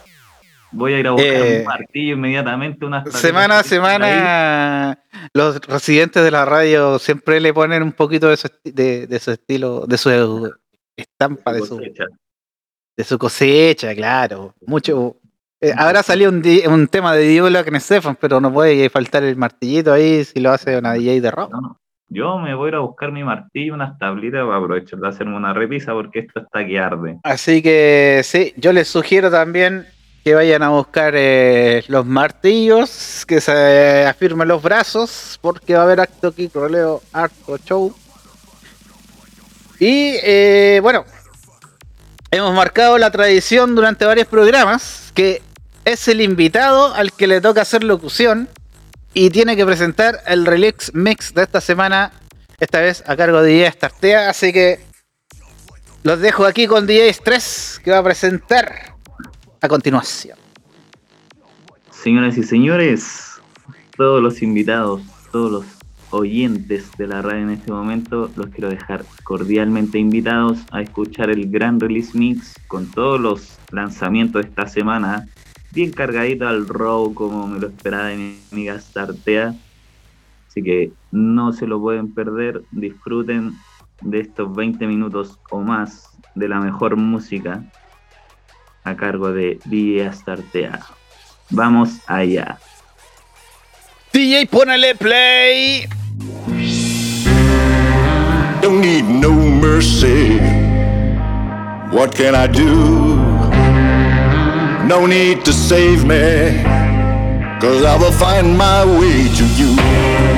Voy a ir a buscar eh, un martillo inmediatamente. Unas semana a semana los residentes de la radio siempre le ponen un poquito de su, de, de su estilo, de su estampa, de su, Cosecha. de su cosecha, claro. Mucho. eh, habrá salido un, un tema de Diola Stefan, pero no puede faltar el martillito ahí si lo hace una DJ de rock. No, no. Yo me voy a ir a buscar mi martillo, unas tablitas, para aprovechar de hacerme una repisa porque esto está que arde. Así que sí, yo les sugiero también que vayan a buscar eh, los martillos, que se afirmen los brazos, porque va a haber acto aquí, roleo, harto show. Y eh, bueno, hemos marcado la tradición durante varios programas, que es el invitado al que le toca hacer locución y tiene que presentar el Relix Mix de esta semana, esta vez a cargo de DJ Startea, así que los dejo aquí con DJ Stress que va a presentar a continuación. Señoras y señores, todos los invitados, todos los oyentes de la radio en este momento, los quiero dejar cordialmente invitados a escuchar el gran release mix con todos los lanzamientos de esta semana, bien cargadito al row como me lo esperaba de mi amiga Startea. Así que no se lo pueden perder, disfruten de estos 20 minutos o más de la mejor música a cargo de DJ Astartea. Vamos allá. DJ, ponele play. Don't need no mercy. What can I do? No need to save me. Cause I will find my way to you.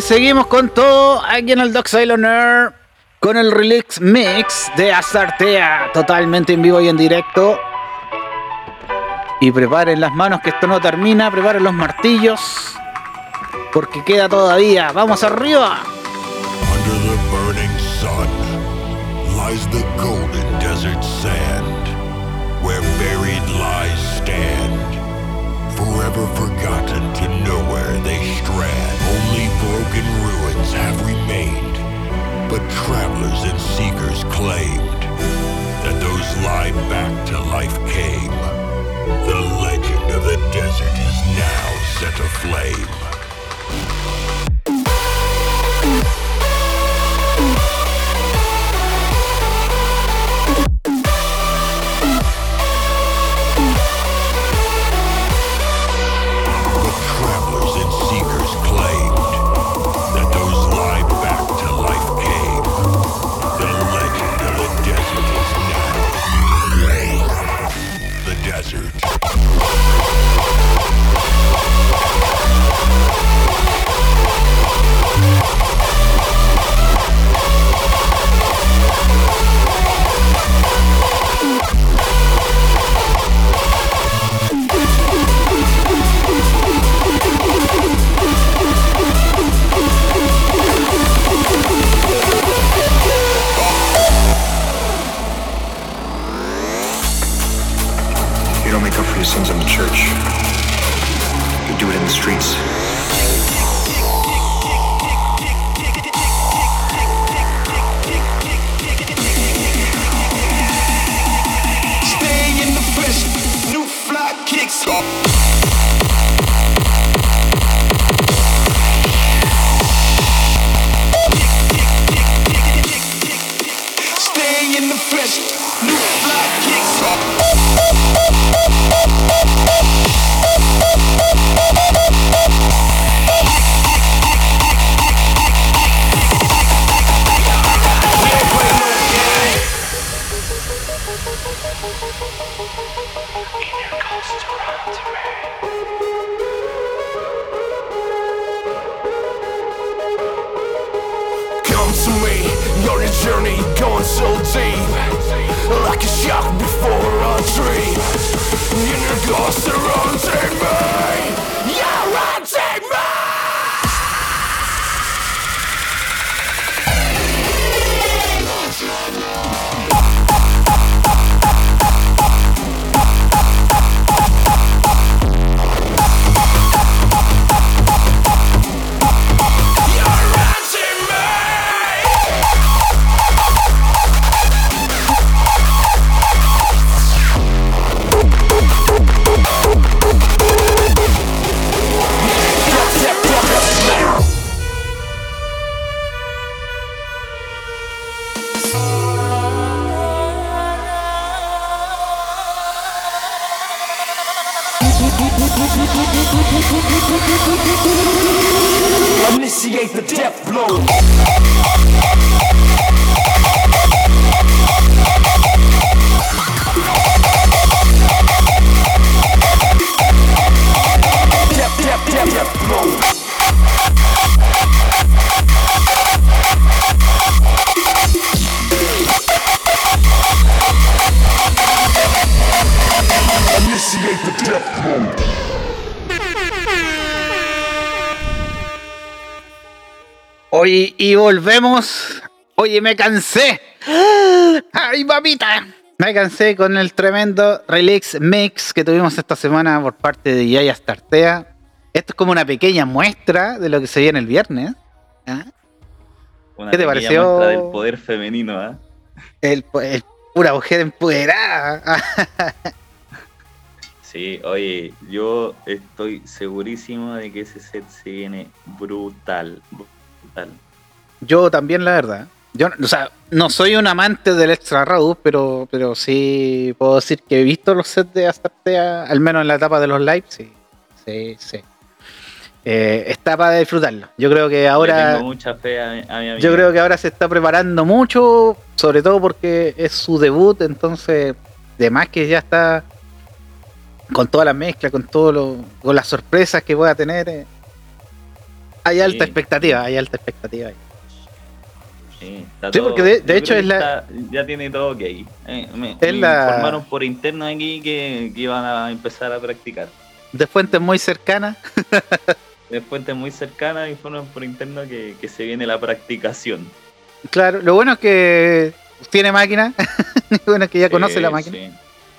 Seguimos con todo aquí en el Doc Air con el Relix Mix de Astartea, totalmente en vivo y en directo. Y preparen las manos que esto no termina, preparen los martillos, porque queda todavía. ¡Vamos arriba! Broken ruins have remained, but travelers and seekers claimed that those lie back to life came. The legend of the desert is now set aflame. Volvemos. Oye, me cansé. ¡Ay, papita! Me cansé con el tremendo Relix Mix que tuvimos esta semana por parte de Yaya Startea. Esto es como una pequeña muestra de lo que se viene el viernes. ¿ah? Una ¿Qué te pareció? muestra del poder femenino, ¿ah? El, el pura mujer empoderada. Sí, oye, yo estoy segurísimo de que ese set se viene brutal, brutal. Yo también, la verdad. Yo, o sea, no soy un amante del extra raw, pero, pero sí puedo decir que he visto los sets de Astartea, al menos en la etapa de los lives, sí. Sí, sí. Eh, está para disfrutarlo. Yo creo que ahora. tengo mucha fe a, mi- a mi. Yo creo que ahora se está preparando mucho, sobre todo porque es su debut, entonces, de más que ya está con toda la mezcla, con todo lo, con las sorpresas que pueda tener. eh, hay alta Sí. expectativa, hay alta expectativa. ahí. Sí, está Sí, todo- porque de- hecho es la- está- ya tiene todo ok. Eh, me, Es me la- informaron por interno aquí que, que iban a empezar a practicar. De fuentes muy cercanas. De fuentes muy cercanas informaron por interno que, que se viene la practicación. Claro, lo bueno es que tiene máquina. lo bueno es que ya conoce Sí, la máquina. sí.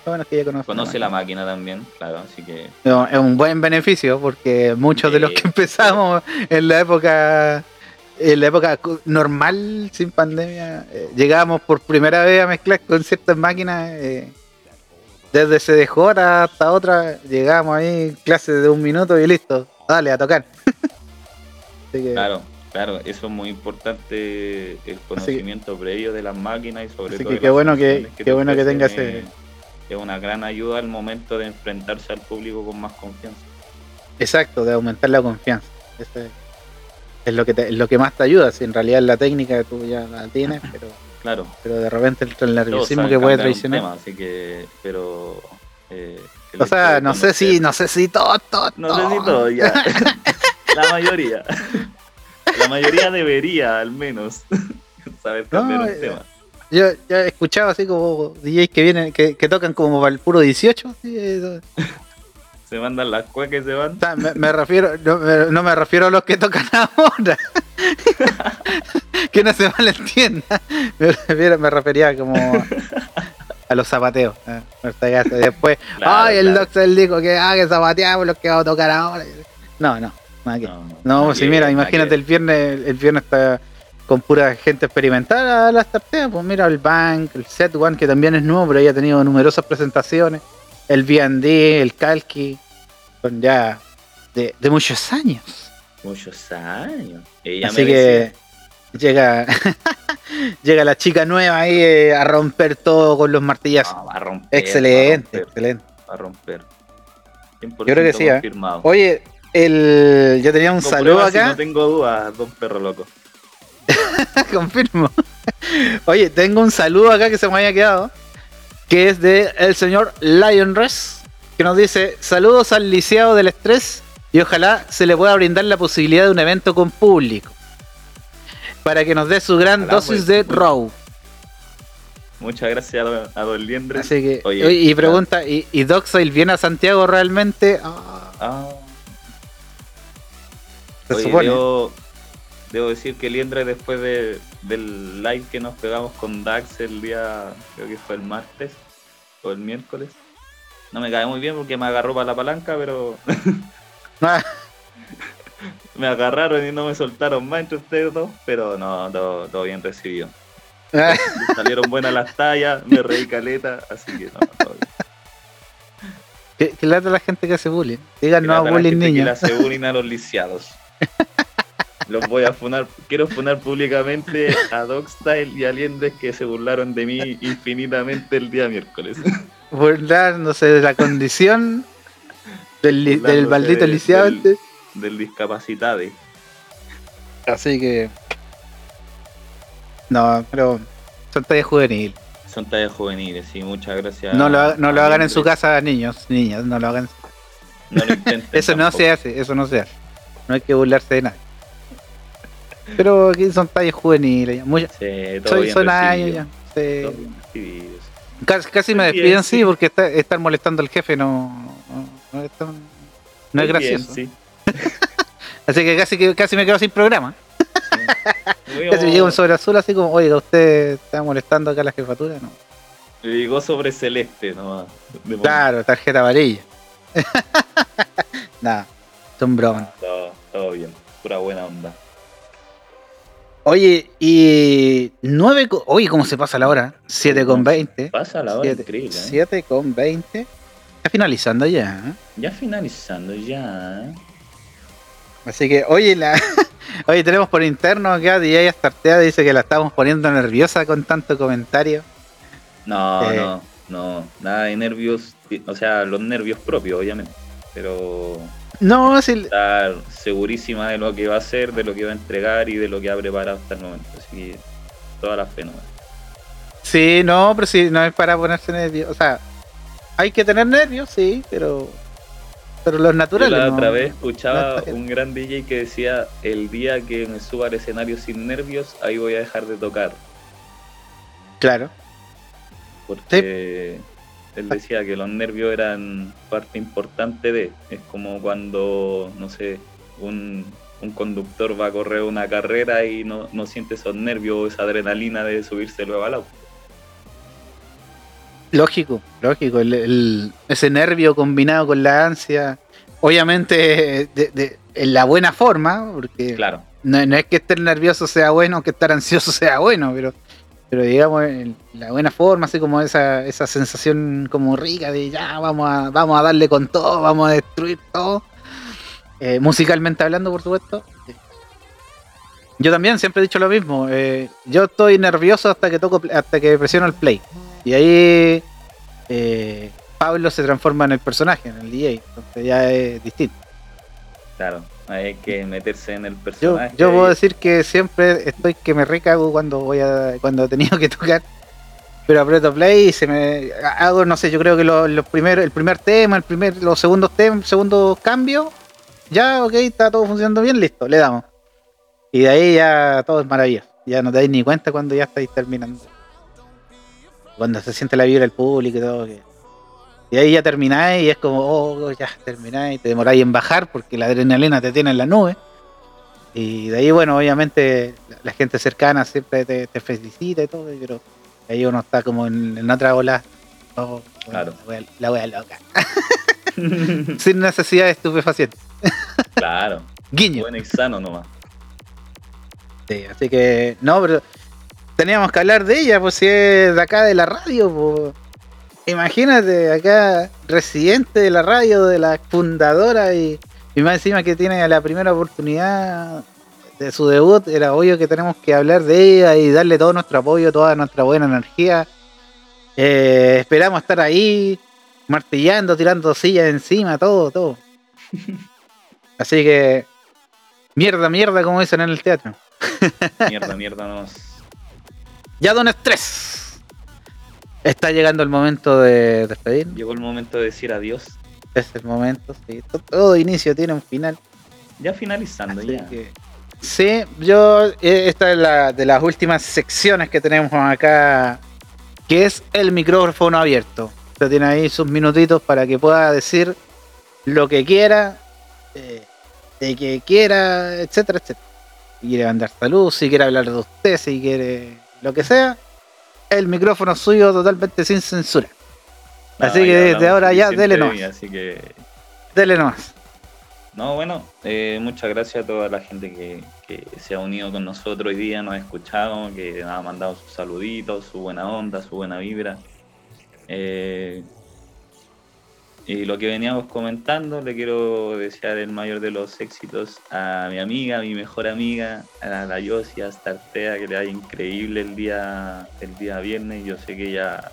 Lo bueno es que ya conoce, Conoce la la máquina también, claro, así que No, es un buen beneficio porque muchos de los que empezamos en la época en la época normal sin pandemia eh, llegábamos por primera vez a mezclar con ciertas máquinas eh, desde CDJ hasta otra llegábamos ahí clases de un minuto y listo dale a tocar Así que, claro, claro, eso es muy importante el conocimiento previo de las máquinas y sobre Así todo que qué bueno que- te bueno que ofrecen, tenga eh, ese- Es una gran ayuda al momento de enfrentarse al público con más confianza. exacto de aumentar la confianza Ese es lo que te- es lo que más te ayuda si en realidad la técnica tú ya la tienes pero Claro, pero de repente entra el nerviosismo que puede traicionar tema, así que, pero... eh, O sea, no sé si, no sé si todo, todo, No sé si todo, ya. La mayoría. La mayoría debería, al menos, saber cambiar No, un eh, tema. Yo, yo he escuchado así como DJs que vienen, que, que tocan como para el puro 18. así, eso. Se mandan las cuecas y se van. O sea, me, me refiero, no me, no me refiero a los que tocan ahora. que no se malentienda. Me, refiero- me refería como a, los zapateos. eh. Y Después, Claro, ay, el doctor dijo que, ah, que zapateamos los que vamos a tocar ahora. No, no, nada que- No, pues si mira, imagínate que el viernes, el viernes está con pura gente experimental a las tarteas, pues mira el Bank, el Set One que también es nuevo, pero ya ha tenido numerosas presentaciones, el B&D, el Kalki, son ya de, de muchos años. Muchos años. Ella Así que llega llega la chica nueva ahí eh, a romper todo con los martillazos. "No, va a romper. excelente, Va a romper. excelente. Va a romper. 100% Yo creo que sí, ¿eh? Oye, el, yo tenía un saludo acá. no tengo dudas, don perro loco. Confirmo. Oye, tengo un saludo acá que se me había quedado. Que es de el señor Lionres. Que nos dice: Saludos al lisiado del estrés. Y ojalá se le pueda brindar la posibilidad de un evento con público. Para que nos dé su gran Ojalá, dosis pues, de pues. Raw. Muchas gracias a, a don. Así que. Oye, y pregunta: ¿y, y Doxile viene a Santiago realmente? Ah, Ah, se Oye, supone. Debo decir que Liendre después de, del live que nos pegamos con Dax el día, creo que fue el martes o el miércoles, no me cae muy bien porque me agarró para la palanca, pero me agarraron y no me soltaron más entre ustedes dos, pero no, todo, todo bien recibido. Salieron buenas las tallas, me reí caleta, así que no, todo bien. que, que lata la gente que hace bullying. Digan no a bullying gente que niños. hace bullying a los lisiados. Los voy a funar, quiero funar públicamente a Dogstyle y a Liendres que se burlaron de mí infinitamente el día miércoles. burlándose de la condición del, del maldito lisiado del- este. Del discapacitado. Así que. No, pero son tallas juvenil. Son tallas juveniles, sí, muchas gracias. No lo, no lo hagan en su casa, niños, niñas, no lo hagan. No lo intenten. Eso no se hace, eso no se hace. No hay que burlarse de nadie. Pero aquí son tallas juveniles. mucha- Sí, todo soy, bien son años ya. sí. todo bien recibido. Casi, casi me despiden, sí. sí, porque está- estar molestando al jefe no, no, no es, tan- no es Muy bien, gracioso. sí. Así que casi, que casi me quedo sin programa. Muy Casi me llega un sobre azul así como, oiga, usted está molestando acá a la jefatura, ¿no? Llegó sobre celeste nomás. Claro, tarjeta amarilla. Nada, son bromas. Todo, todo bien, pura buena onda. Oye, y 9 con... Oye, ¿cómo se pasa la hora? 7 con 20. Pasa la hora 7, increíble. ¿eh? 7 con 20. Está finalizando ya. ¿eh? Ya finalizando ya. Así que, oye, la... oye, tenemos por interno acá, DJ Astartea dice que la estamos poniendo nerviosa con tanto comentario. No, Eh. no, no, nada de nervios, o sea, los nervios propios, obviamente, pero No, si... estar segurísima de lo que va a hacer, de lo que va a entregar y de lo que ha preparado hasta el momento, así que toda la fe, ¿no? Sí, no, pero sí, no es para ponerse nervioso. O sea, hay que tener nervios, sí, pero pero los Yo naturales. la no- otra vez escuchaba está un gran DJ que decía, el día que me suba al escenario sin nervios, ahí voy a dejar de tocar. Claro. Porque él decía que los nervios eran parte importante de. Es como cuando, no sé, un, un conductor va a correr una carrera y no, no siente esos nervios o esa adrenalina de subirse luego al auto. Lógico, lógico. el- el- ese nervio combinado con la ansia. Obviamente de, de- en la buena forma, porque Claro, no, no es que estar nervioso sea bueno, que estar ansioso sea bueno, pero, pero digamos en la buena forma, así como esa, esa sensación como rica de ya vamos a, vamos a darle con todo, vamos a destruir todo. Eh, musicalmente hablando, por supuesto. Yo también siempre he dicho lo mismo. eh, yo estoy nervioso hasta que toco, hasta que presiono el play. Y ahí eh, Pablo se transforma en el personaje, en el DJ. Entonces ya es distinto. claro. Hay que meterse en el Yo, personaje. yo puedo y- decir que siempre estoy que me recago cuando voy a cuando he tenido que tocar. Pero aprieto play y se me hago, no sé, yo creo que los los primeros, el primer tema, el primer, los segundos temas, segundos cambios, ya ok, está todo funcionando bien, listo, le damos. Y de ahí ya todo es maravilloso. Ya no te dais ni cuenta cuando ya estáis terminando. Cuando se siente la vibra del público y todo. que- Y ahí ya termináis y es como, oh, ya termináis, te demoráis en bajar porque la adrenalina te tiene en la nube. Y de ahí, bueno, obviamente la, la gente cercana siempre te, te felicita y todo, pero ahí uno está como en, en otra ola. Oh, bueno, Claro. La wea, loca. Sin necesidad de estupefaciente. Claro, Guiño. bueno y sano nomás. Sí, así que, no, pero teníamos que hablar de ella, pues si es de acá de la radio, pues. Imagínate, acá, residente de la radio, de la fundadora y, y más encima que tiene la primera oportunidad de su debut, era obvio que tenemos que hablar de ella y darle todo nuestro apoyo, toda nuestra buena energía. Eh, esperamos estar ahí, martillando, tirando sillas encima, todo, todo. Así que, mierda, mierda, como dicen en el teatro. Mierda, mierda nomás. Ya Don Estrés. Está llegando el momento de despedir. Llegó el momento de decir adiós. Es el momento, sí. To- Todo inicio tiene un final. Ya finalizando, Así ya. que- Sí, yo, eh, esta es la de las últimas secciones que tenemos acá, que es el micrófono abierto. Usted tiene ahí sus minutitos para que pueda decir lo que quiera, eh, de que quiera, etcétera, etcétera. Si quiere mandar salud, si quiere hablar de usted, si quiere lo que sea, el micrófono suyo totalmente sin censura. Así No, que desde ahora ya, dele nomás. Así que Dele nomás. No, bueno, eh, muchas gracias a toda la gente que, que se ha unido con nosotros hoy día, nos ha escuchado, que nos ha mandado sus saluditos, su buena onda, su buena vibra. Eh, y lo que veníamos comentando, le quiero desear el mayor de los éxitos a mi amiga, a mi mejor amiga, a la Yossi, hasta Artea, que le vaya increíble el día, el día viernes. Yo sé que ella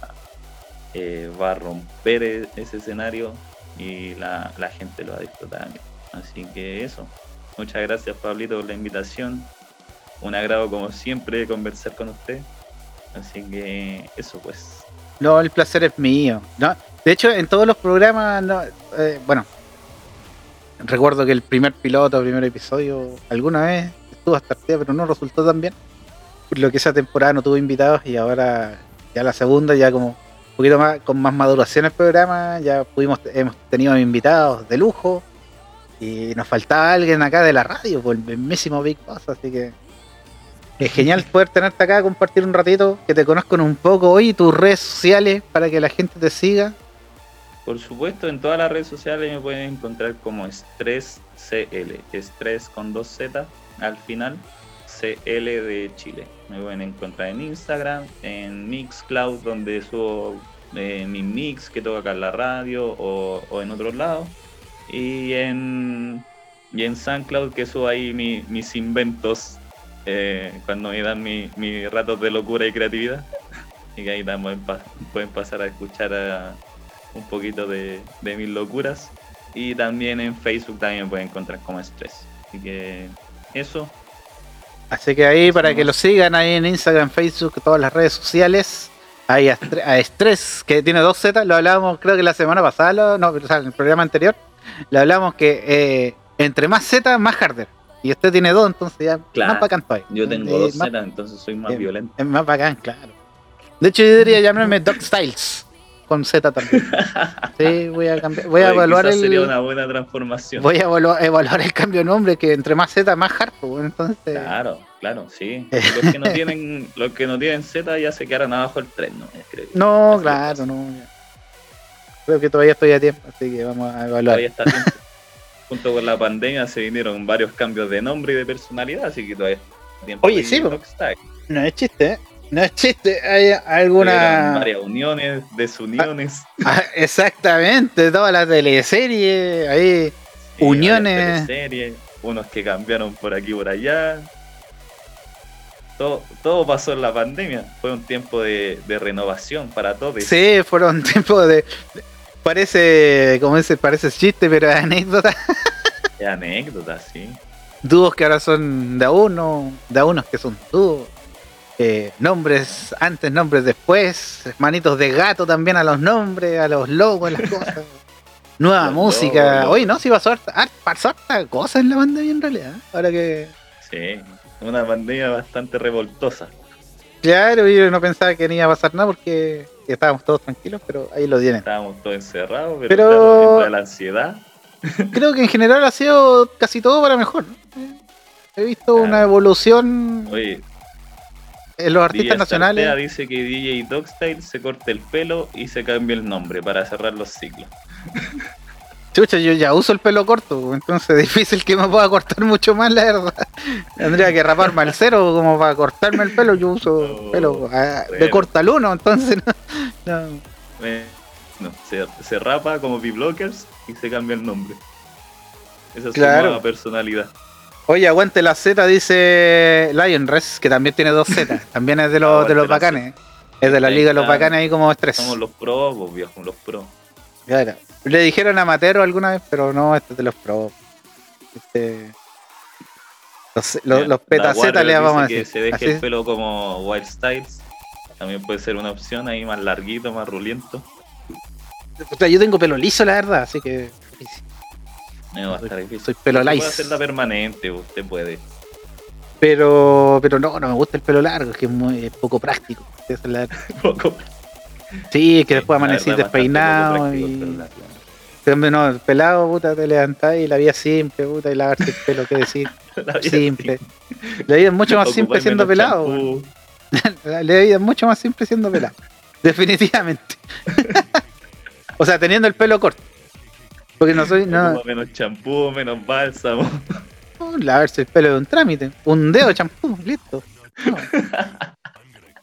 eh, va a romper e- ese escenario y la, la gente lo va a disfrutar. Así que eso. Muchas gracias Pablito por la invitación. Un agrado como siempre conversar con usted. Así que eso pues. No, el placer es mío. No, de hecho, en todos los programas, no, eh, bueno, recuerdo que el primer piloto, el primer episodio, alguna vez estuvo hasta arriba, pero no resultó tan bien. Por lo que esa temporada no tuvo invitados y ahora ya la segunda, ya como un poquito más, con más maduración el programa, ya pudimos, hemos tenido invitados de lujo y nos faltaba alguien acá de la radio, por el mismísimo Big Boss, así que es genial poder tenerte acá, compartir un ratito, que te conozcan un poco hoy, tus redes sociales para que la gente te siga. Por supuesto, en todas las redes sociales me pueden encontrar como Stress CL. Stress con dos Z al final. CL de Chile. Me pueden encontrar en Instagram, en Mixcloud, donde subo eh, mis mix que toco acá en la radio o, en otros lados. Y en, y en SoundCloud, que subo ahí mi- mis inventos eh, cuando me dan mi- mis ratos de locura y creatividad. Y que ahí también pueden pasar a escuchar a, un poquito de, de mis locuras. Y también en Facebook también me pueden encontrar como Estrés. Así que eso. Así que ahí, para que lo sigan ahí en Instagram, Facebook, todas las redes sociales. Ahí a, Estrés, que tiene dos Z, lo hablábamos creo que la semana pasada, no, o sea, en el programa anterior. le hablamos que eh, entre más Z, más harder. Y usted tiene dos, entonces ya Claro. más bacán todavía. Yo tengo Eh, dos Z, entonces soy más eh, violento. Es más bacán, claro. De hecho, yo debería llamarme Doc Styles con Z también. Sí, voy a cambiar. Voy a Oye, evaluar quizás sería el. una buena transformación. Voy a evaluar, evaluar el cambio de nombre, que entre más Z, más hard. pues, Entonces. Claro, claro, sí. Los que no tienen, los que no tienen Z ya se quedaron abajo el tren, ¿no? Creo No, claro, no. Creo que todavía estoy a tiempo, así que vamos a evaluar. Todavía está a tiempo. Junto con la pandemia se vinieron varios cambios de nombre y de personalidad, así que todavía está a tiempo. Oye, sí. No es chiste, ¿eh? No es chiste. Hay Tuvieron alguna. varias uniones, desuniones, Ah, exactamente, toda la teleserie, ahí. sí, uniones. teleseries, unos que cambiaron por aquí y por allá. Todo, todo pasó en la pandemia. Fue un tiempo de, de renovación para todos. Sí, fueron tiempos de. de- Parece, como dice, parece chiste, pero es anécdota. Qué anécdotas, sí. Dúos que ahora son de a uno, de a unos que son dúos. Eh, nombres antes, nombres después. Manitos de gato también a los nombres, a los logos, las cosas. Nueva Los música. Oye, no, sí pasó harta, har- pasó harta cosa en la pandemia en realidad. Ahora que. Sí, una pandemia bastante revoltosa. Claro, yo no pensaba que ni iba a pasar nada porque estábamos todos tranquilos, pero ahí lo tienen. Estábamos todos encerrados, pero, Pero- claro, entra la ansiedad. Creo que en general ha sido casi todo para mejor. ¿no? He visto Claro. una evolución Oye, en los DJ artistas nacionales. Dice que DJ Dogstyle se corte el pelo y se cambie el nombre para cerrar los ciclos. Chucha, yo ya uso el pelo corto, entonces es difícil que me pueda cortar mucho más, la verdad. Tendría que raparme al cero como para cortarme el pelo. Yo uso Oh, pelo ah, de bueno. corta al uno, entonces no. no. Eh, no, se, se rapa como B-Blockers y se cambia el nombre. Esa es Claro. su nueva personalidad. Oye, aguante la Z, dice Lion Res, que también tiene dos Z. También es de los, de los bacanes. Es de la Liga de los. Bacanes ahí como tres. Somos los pros, pues, viejo, los pros. Claro. Le dijeron a Matero alguna vez, pero no, este es de los pro. Este, los, los, los le vamos a decir. Que se deje Así el pelo como Wild Styles. También puede ser una opción ahí más larguito, más ruliento. O sea, yo tengo pelo liso, la verdad, así que. No, va a estar difícil. Soy pelo Usted puede hacerla permanente, usted puede. Pero, pero no, no me gusta el pelo largo, es que es muy es poco práctico. Es la- Poco. Sí, es que después amanecí despeinado y. no, el pelado, puta, te levantás y la vida simple, puta, y lavarse el pelo, qué decir. La vida Simple. La vida es mucho más Ocupar simple siendo pelado. la vida es mucho más simple siendo pelado. Definitivamente. o sea, teniendo el pelo corto. Porque no soy. No, menos champú, menos bálsamo. no, lavarse el pelo es un trámite. Un dedo de champú, listo. No.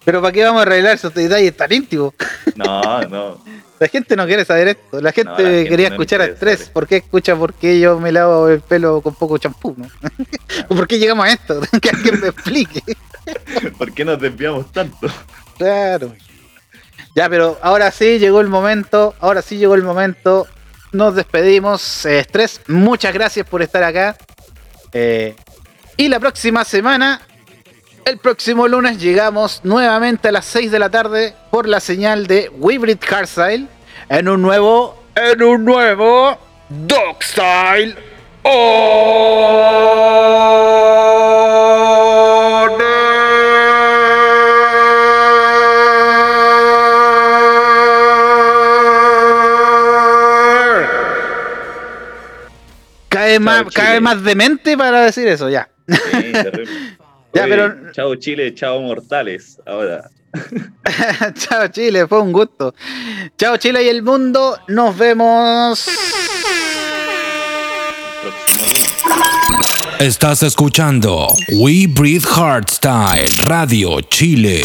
Pero ¿para qué vamos a arreglar esos detalles tan íntimos? No, no. La gente no quiere saber esto. La gente, la gente quería escuchar a estrés. ¿Por qué escucha por qué yo me lavo el pelo con poco champú? ¿no? ¿Por qué llegamos a esto? que alguien me explique. ¿Por qué nos desviamos tanto? Claro. Ya, pero ahora sí llegó el momento. Ahora sí llegó el momento. Nos despedimos. Eh, muchas gracias por estar acá. Eh, y la próxima semana, el próximo lunes, llegamos nuevamente a las 6 de la tarde por la señal de Hybrid Hardstyle en un nuevo. En un nuevo. Dog Style. Cae más, Chile. cae más demente para decir eso, ya. Sí, terrible. Ya, Oye, pero- Chao Chile, chao mortales. Ahora. Chao Chile, fue un gusto. Chao Chile y el mundo. Nos vemos. Estás escuchando We Breathe Hardstyle Radio Chile.